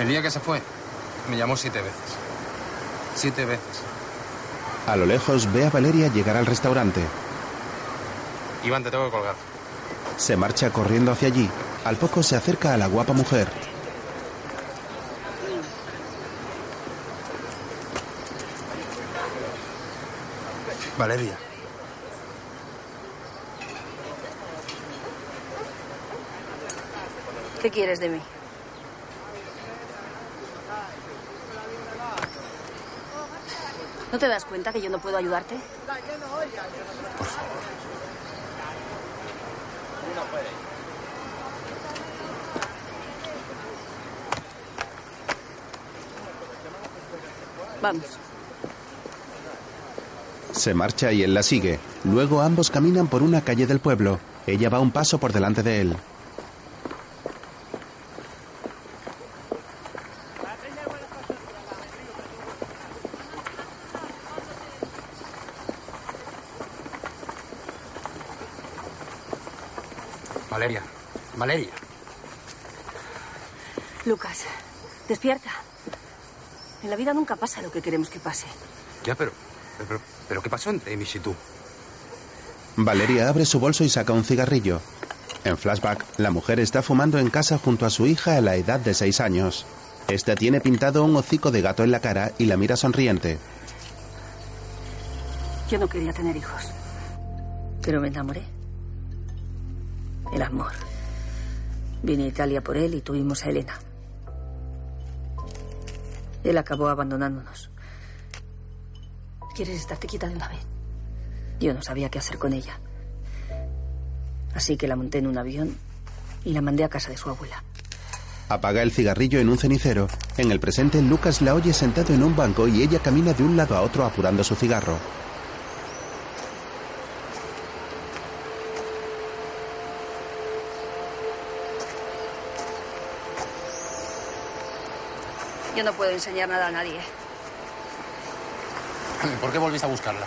El día que se fue, me llamó siete veces. Siete veces. A lo lejos ve a Valeria llegar al restaurante. Iván, te tengo que colgar. Se marcha corriendo hacia allí. Al poco se acerca a la guapa mujer. Valeria. ¿Qué quieres de mí? ¿No te das cuenta que yo no puedo ayudarte? Por favor. Vamos. Se marcha y él la sigue. Luego ambos caminan por una calle del pueblo. Ella va un paso por delante de él. Valeria. Valeria. Lucas, despierta. En la vida nunca pasa lo que queremos que pase. Ya, pero. Pero, pero ¿qué pasó entre Amish y tú? Valeria abre su bolso y saca un cigarrillo. En flashback, la mujer está fumando en casa junto a su hija a la edad de seis años. Esta tiene pintado un hocico de gato en la cara y la mira sonriente. Yo no quería tener hijos. Pero me enamoré. El amor. Vine a Italia por él y tuvimos a Elena. Él acabó abandonándonos. ¿Quieres estarte quieta de una vez? Yo no sabía qué hacer con ella. Así que la monté en un avión y la mandé a casa de su abuela. Apaga el cigarrillo en un cenicero. En el presente, Lucas la oye sentado en un banco y ella camina de un lado a otro apurando su cigarro. Yo no puedo enseñar nada a nadie. ¿Por qué volviste a buscarla?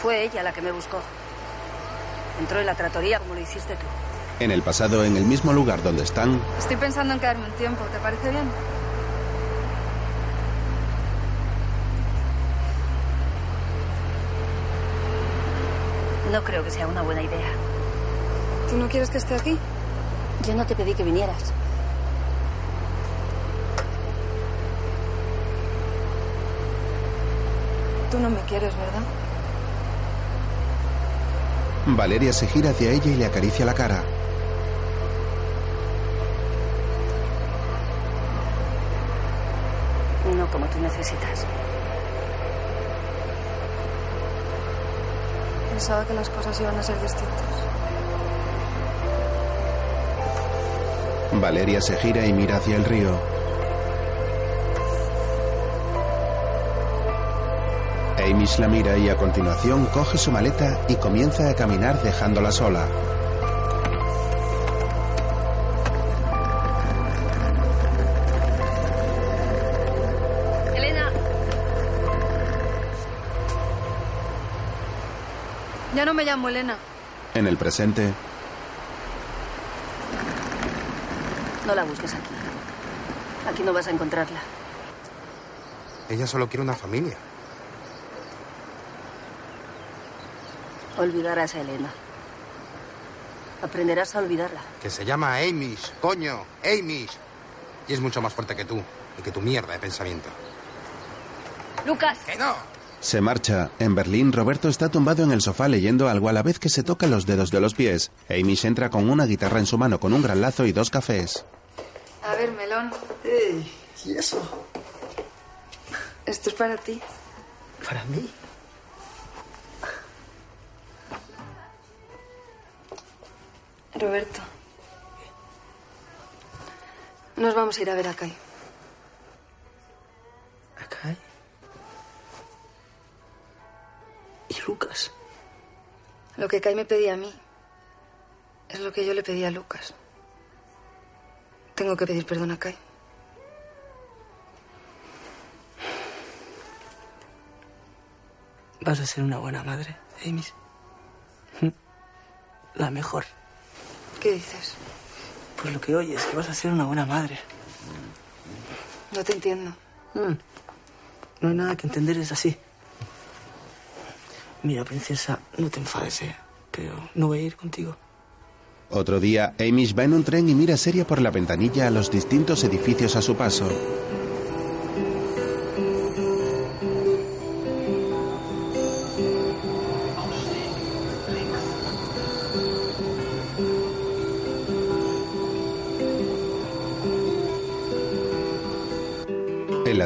Fue ella la que me buscó. Entró en la tratoría como lo hiciste tú. En el pasado, en el mismo lugar donde están, Estoy pensando en quedarme un tiempo. ¿Te parece bien? No creo que sea una buena idea. ¿Tú no quieres que esté aquí? Yo no te pedí que vinieras. Tú no me quieres, ¿verdad? Valeria se gira hacia ella y le acaricia la cara. No como tú necesitas. Pensaba que las cosas iban a ser distintas. Valeria se gira y mira hacia el río. Amish la mira y a continuación coge su maleta y comienza a caminar dejándola sola. Elena, Ya no me llamo Elena. En el presente, no la busques aquí. Aquí no vas a encontrarla. Ella solo quiere una familia. Olvidarás a Elena. Aprenderás a olvidarla. Que se llama Amish, coño, Amish. Y es mucho más fuerte que tú y que tu mierda de pensamiento. Lucas. ¡Que no! Se marcha. En Berlín, Roberto está tumbado en el sofá leyendo algo a la vez que se toca los dedos de los pies. Amy entra con una guitarra en su mano con un gran lazo y dos cafés. A ver, melón. ¡Ey! ¿Y eso? Esto es para ti. ¿Para mí? Roberto. Nos vamos a ir a ver a Kai. ¿A Kai? ¿Y Lucas? Lo que Kai me pedía a mí es lo que yo le pedí a Lucas. Tengo que pedir perdón a Kai. Vas a ser una buena madre, Amy. La mejor. ¿Qué dices? Pues lo que oyes, que vas a ser una buena madre. No te entiendo. Mm. No hay nada que entender, es así. Mira, princesa, no te enfades, eh, pero no voy a ir contigo. Otro día, Amy va en un tren y mira seria por la ventanilla a los distintos edificios a su paso.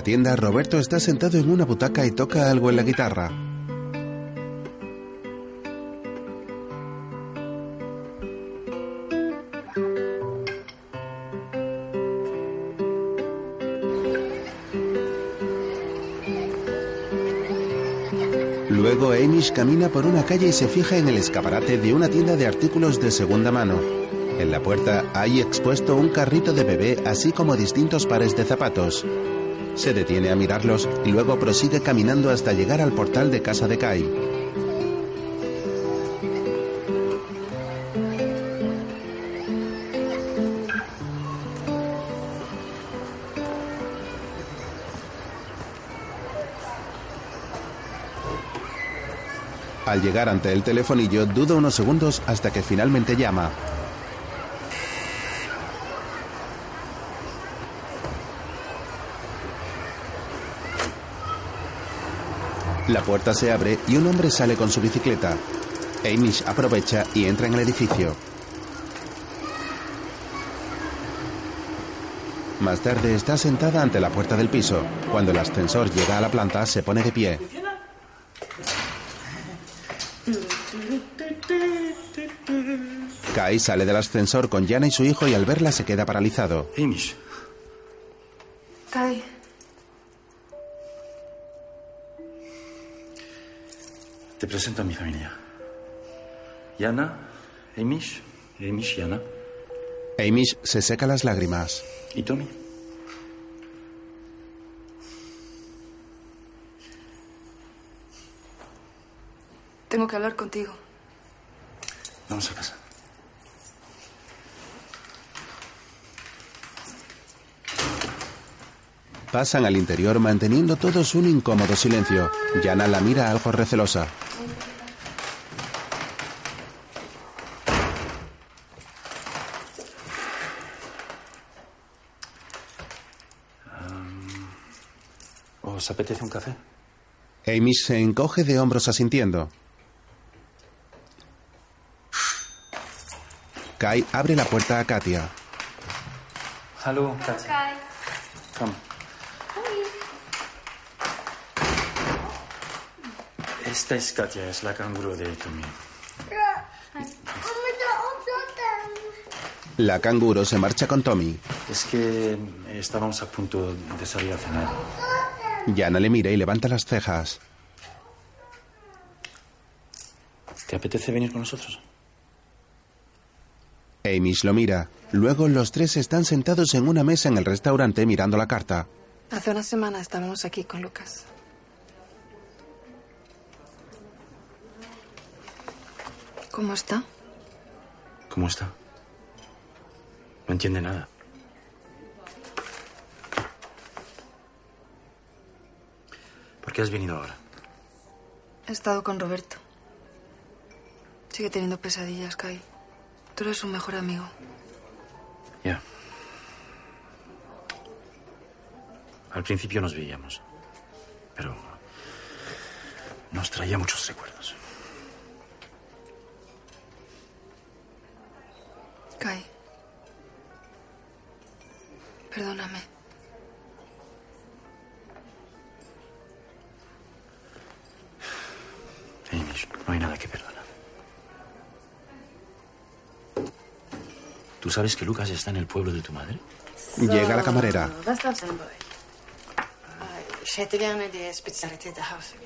La tienda, Roberto está sentado en una butaca y toca algo en la guitarra. Luego Amish camina por una calle y se fija en el escaparate de una tienda de artículos de segunda mano. En la puerta hay expuesto un carrito de bebé así como distintos pares de zapatos. Se detiene a mirarlos y luego prosigue caminando hasta llegar al portal de casa de Kai. Al llegar ante el telefonillo, duda unos segundos hasta que finalmente llama. La puerta se abre y un hombre sale con su bicicleta. Amish aprovecha y entra en el edificio. Más tarde está sentada ante la puerta del piso. Cuando el ascensor llega a la planta, se pone de pie. Kai sale del ascensor con Jana y su hijo y al verla se queda paralizado. Amish, presento a mi familia. Yana, Amish, Amish, Yana Amish se seca las lágrimas. y Tommy. Tengo que hablar contigo. Vamos a casa. Pasan al interior manteniendo todos un incómodo silencio. Jana la mira algo recelosa. ¿Os apetece un café? Amy se encoge de hombros asintiendo. Kai abre la puerta a Katia. Hallo, Katja. Komm. Esta es Katia, es la canguro de Tommy. La canguro se marcha con Tommy. Es que estábamos a punto de salir a cenar. Jana le mira y levanta las cejas. ¿Te apetece venir con nosotros? Amish lo mira. Luego los tres están sentados en una mesa en el restaurante mirando la carta. Hace una semana estábamos aquí con Lucas. ¿Cómo está? ¿Cómo está? No entiende nada. ¿Por qué has venido ahora? He estado con Roberto. Sigue teniendo pesadillas, Kai. Tú eres su mejor amigo. Ya. Al principio nos veíamos. Pero nos traía muchos recuerdos. Kai. Perdóname. Hamish, no hay nada que perdonar. ¿Tú sabes que Lucas está en el pueblo de tu madre? Llega la camarera. Huset.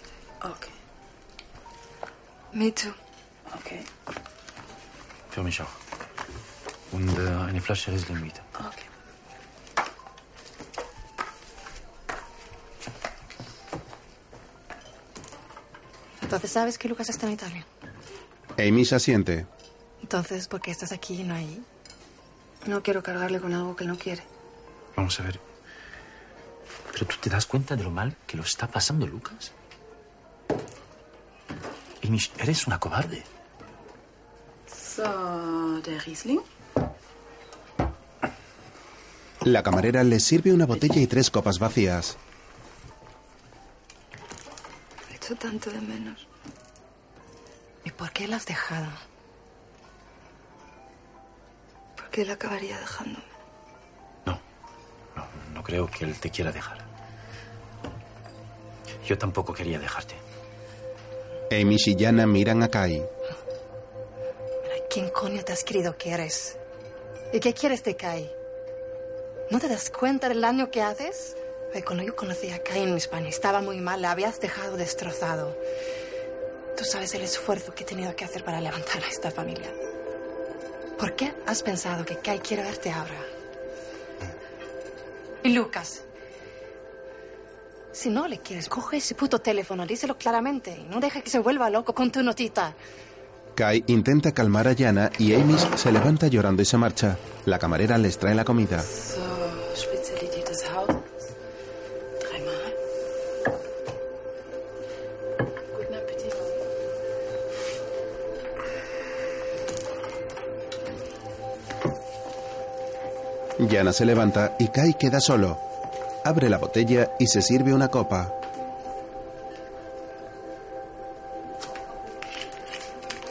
Okej. Me too. Okej. Für mich auch. Und äh, eine Flasche Riesling bitte. Okej. Entonces, ¿sabes que Lucas está en Italia? Amy se asiente. Entonces, ¿por qué estás aquí y no allí? No quiero cargarle con algo que él no quiere. Vamos a ver. ¿Pero tú te das cuenta de lo mal que lo está pasando Lucas? Hamish, eres una cobarde. Så, der Riesling? La camarera le sirve una botella y tres copas vacías. He hecho tanto de menos. ¿Y por qué la has dejado? Porque él acabaría dejándome. No creo que él te quiera dejar. Yo tampoco quería dejarte. Amy y Jana miran a Kai. ¿Quién coño te has creído que eres? ¿Y qué quieres de Kai? ¿No te das cuenta del daño que haces? Cuando yo conocí a Kai en España, estaba muy mal, la habías dejado destrozado. Tú sabes el esfuerzo que he tenido que hacer para levantar a esta familia. ¿Por qué has pensado que Kai quiere verte ahora? Y Lucas. Si no le quieres, coge ese puto teléfono, díselo claramente. Y no deja que se vuelva loco con tu notita. Kai intenta calmar a Jana y Amy se levanta llorando y se marcha. La camarera les trae la comida. So, Jana se levanta y Kai queda solo. Abre la botella y se sirve una copa.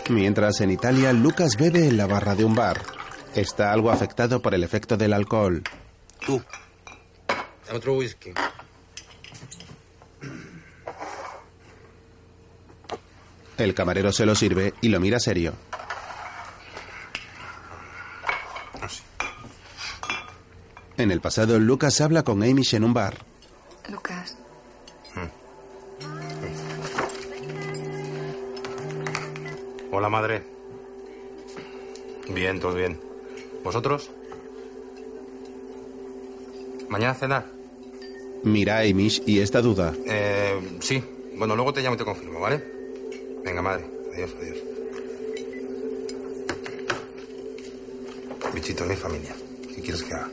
Mientras en Italia, Lucas bebe en la barra de un bar. Está algo afectado por el efecto del alcohol. Tú. Otro whisky. El camarero se lo sirve y lo mira serio. En el pasado, Lucas habla con Amish en un bar. Lucas, Hola, madre. Bien, todo bien. ¿Vosotros? ¿Mañana a cenar? Mira a Amish y esta duda. Eh, sí. Bueno, luego te llamo y te confirmo, ¿vale? Venga, madre. Adiós, adiós. Bichito, mi familia. ¿Qué quieres que haga?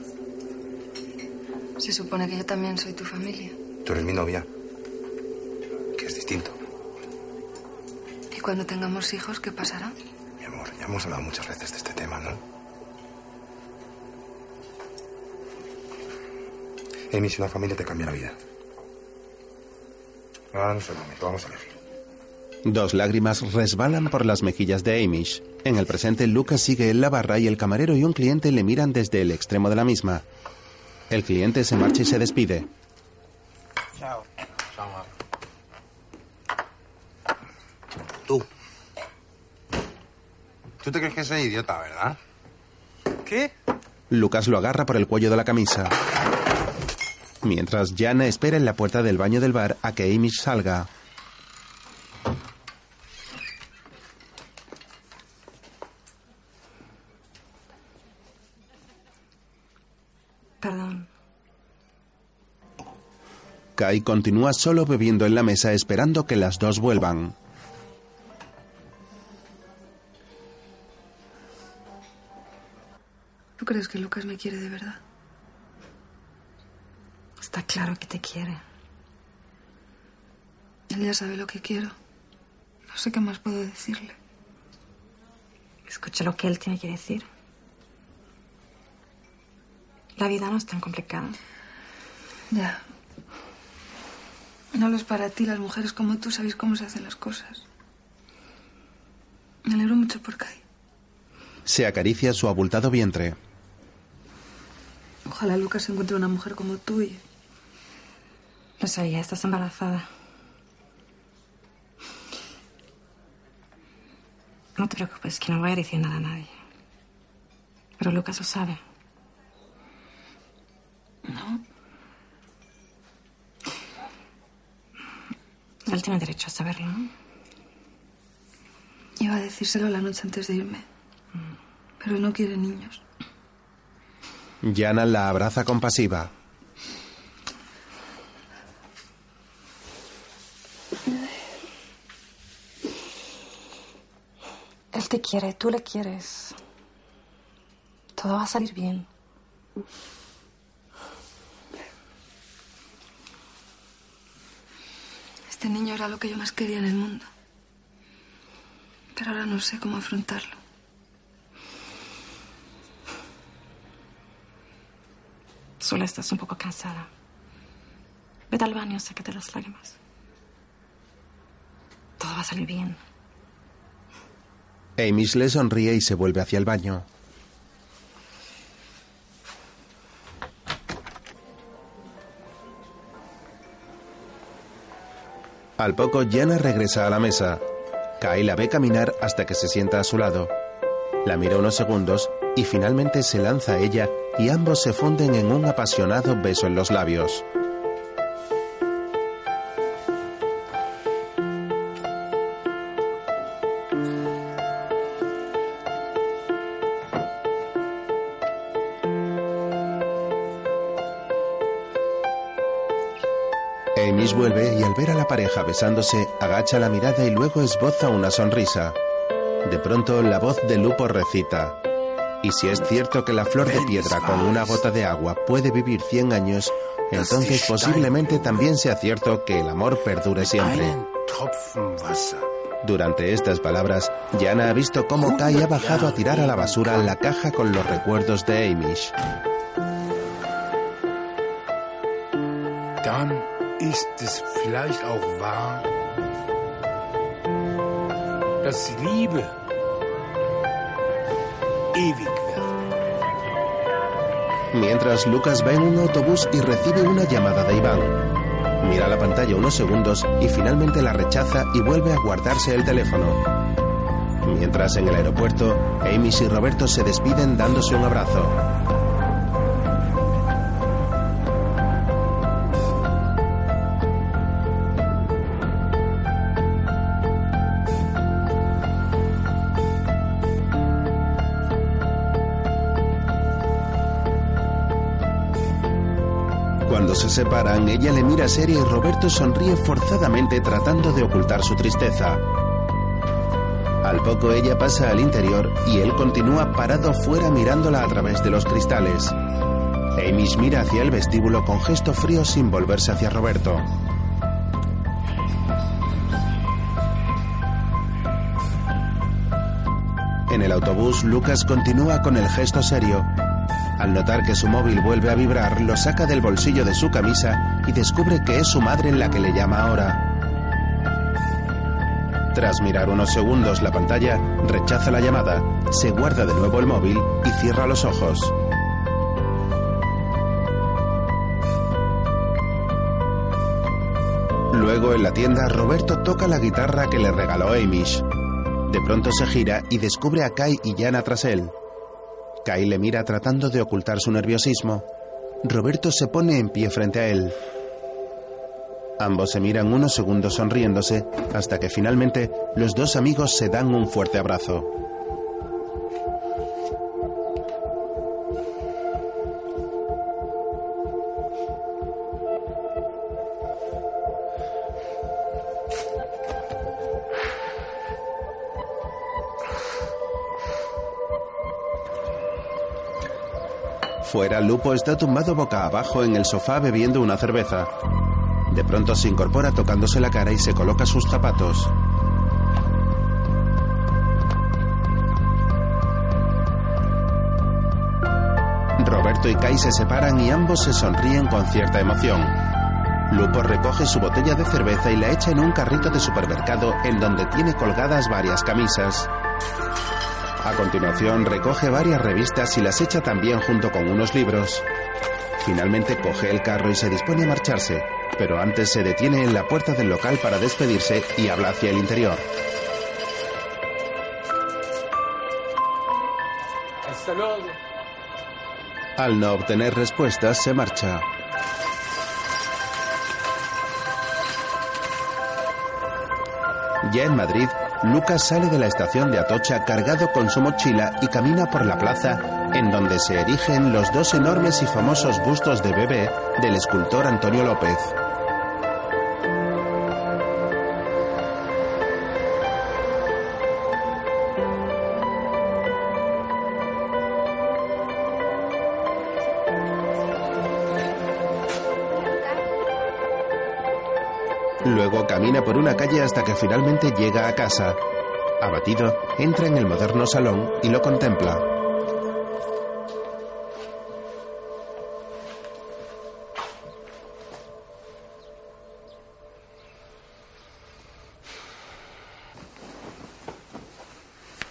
Se supone que yo también soy tu familia. Tú eres mi novia. Que es distinto. ¿Y cuando tengamos hijos, qué pasará? Mi amor, ya hemos hablado muchas veces de este tema, ¿no? Amy, si una familia te cambia la vida. Ahora no es el momento, vamos a elegir. Dos lágrimas resbalan por las mejillas de Amish. En el presente, Lucas sigue en la barra y el camarero y un cliente le miran desde el extremo de la misma. El cliente se marcha y se despide. Chao. Chao, Tú. Tú te crees que soy idiota, ¿verdad? ¿Qué? Lucas lo agarra por el cuello de la camisa. Mientras Jana espera en la puerta del baño del bar a que Amish salga. Perdón. Kai continúa solo bebiendo en la mesa esperando que las dos vuelvan. ¿Tú crees que Lucas me quiere de verdad? Está claro que te quiere. Él ya sabe lo que quiero. No sé qué más puedo decirle. Escucha lo que él tiene que decir. La vida no es tan complicada. Ya. No lo es para ti, las mujeres como tú sabéis cómo se hacen las cosas. Me alegro mucho por Kai. Se acaricia su abultado vientre. Ojalá Lucas encuentre una mujer como tú y... Lo sabía, estás embarazada. No te preocupes, que no voy a decir nada a nadie. Pero Lucas lo sabe. No. Él tiene derecho a saberlo. Iba a decírselo la noche antes de irme. Pero no quiere niños. Yana la abraza compasiva. Él te quiere, tú le quieres. Todo va a salir bien. Este niño era lo que yo más quería en el mundo. Pero ahora no sé cómo afrontarlo. Solo estás un poco cansada. Vete al baño, sécate las lágrimas. Todo va a salir bien. Amish le sonríe y se vuelve hacia el baño. Al poco, Yana regresa a la mesa. Kai la ve caminar hasta que se sienta a su lado. La mira unos segundos y finalmente se lanza a ella y ambos se funden en un apasionado beso en los labios. Pareja besándose, agacha la mirada y luego esboza una sonrisa. De pronto, la voz de Lupo recita. Y si es cierto que la flor de piedra con una gota de agua puede vivir 100 años, entonces posiblemente también sea cierto que el amor perdure siempre. Durante estas palabras, Yana ha visto cómo Kai ha bajado a tirar a la basura la caja con los recuerdos de Amish. Ist es vielleicht auch wahr, dass Liebe ewig. Mientras Lucas va en un autobús y recibe una llamada de Iván. Mira la pantalla unos segundos y finalmente la rechaza y vuelve a guardarse el teléfono. Mientras en el aeropuerto, Amish y Roberto se despiden dándose un abrazo. Se separan, ella le mira seria y Roberto sonríe forzadamente tratando de ocultar su tristeza. Al poco ella pasa al interior y él continúa parado fuera mirándola a través de los cristales. Amish mira hacia el vestíbulo con gesto frío sin volverse hacia Roberto. En el autobús, Lucas continúa con el gesto serio. Al notar que su móvil vuelve a vibrar, lo saca del bolsillo de su camisa y descubre que es su madre la que le llama ahora. Tras mirar unos segundos la pantalla, rechaza la llamada, se guarda de nuevo el móvil y cierra los ojos. Luego en la tienda, Roberto toca la guitarra que le regaló Amish. De pronto se gira y descubre a Kai y Yana tras él. Kai le mira tratando de ocultar su nerviosismo. Roberto se pone en pie frente a él. Ambos se miran unos segundos sonriéndose hasta que finalmente los dos amigos se dan un fuerte abrazo. Fuera, Lupo está tumbado boca abajo en el sofá bebiendo una cerveza. De pronto se incorpora tocándose la cara y se coloca sus zapatos. Roberto y Kai se separan y ambos se sonríen con cierta emoción. Lupo recoge su botella de cerveza y la echa en un carrito de supermercado en donde tiene colgadas varias camisas. A continuación recoge varias revistas y las echa también junto con unos libros. Finalmente coge el carro y se dispone a marcharse, pero antes se detiene en la puerta del local para despedirse y habla hacia el interior. Hasta luego. Al no obtener respuestas, se marcha. Ya en Madrid, Lucas sale de la estación de Atocha cargado con su mochila y camina por la plaza en donde se erigen los dos enormes y famosos bustos de bebé del escultor Antonio López. Por una calle hasta que finalmente llega a casa. Abatido, entra en el moderno salón y lo contempla.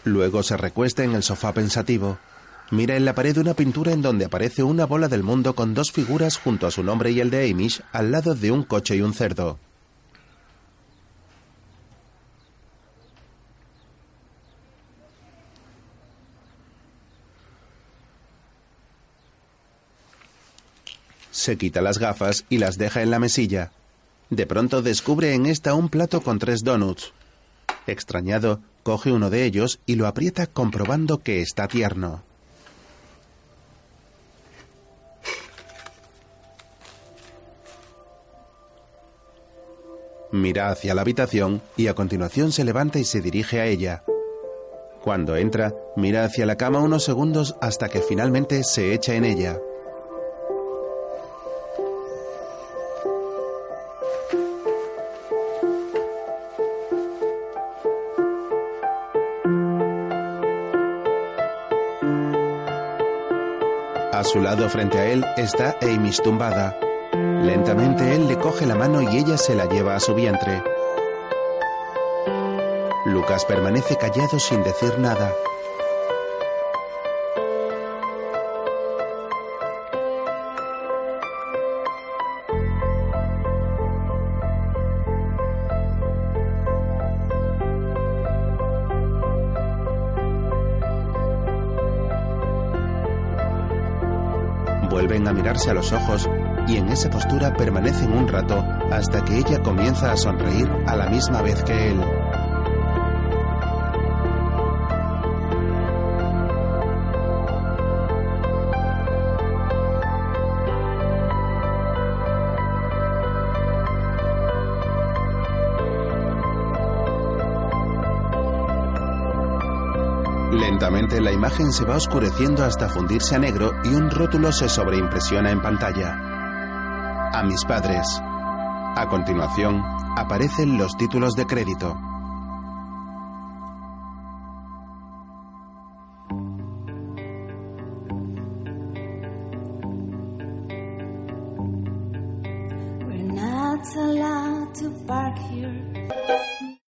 Luego se recuesta en el sofá pensativo. Mira en la pared una pintura en donde aparece una bola del mundo con dos figuras junto a su nombre y el de Amish al lado de un coche y un cerdo. Se quita las gafas y las deja en la mesilla. De pronto descubre en esta un plato con tres donuts. Extrañado, coge uno de ellos y lo aprieta comprobando que está tierno. Mira hacia la habitación y a continuación se levanta y se dirige a ella. Cuando entra, mira hacia la cama unos segundos hasta que finalmente se echa en ella. Su lado frente a él está Amish tumbada. Lentamente él le coge la mano y ella se la lleva a su vientre. Lucas permanece callado sin decir nada. A los ojos y en esa postura permanecen un rato hasta que ella comienza a sonreír a la misma vez que él. La imagen se va oscureciendo hasta fundirse a negro y un rótulo se sobreimpresiona en pantalla. A mis padres. A continuación, aparecen los títulos de crédito.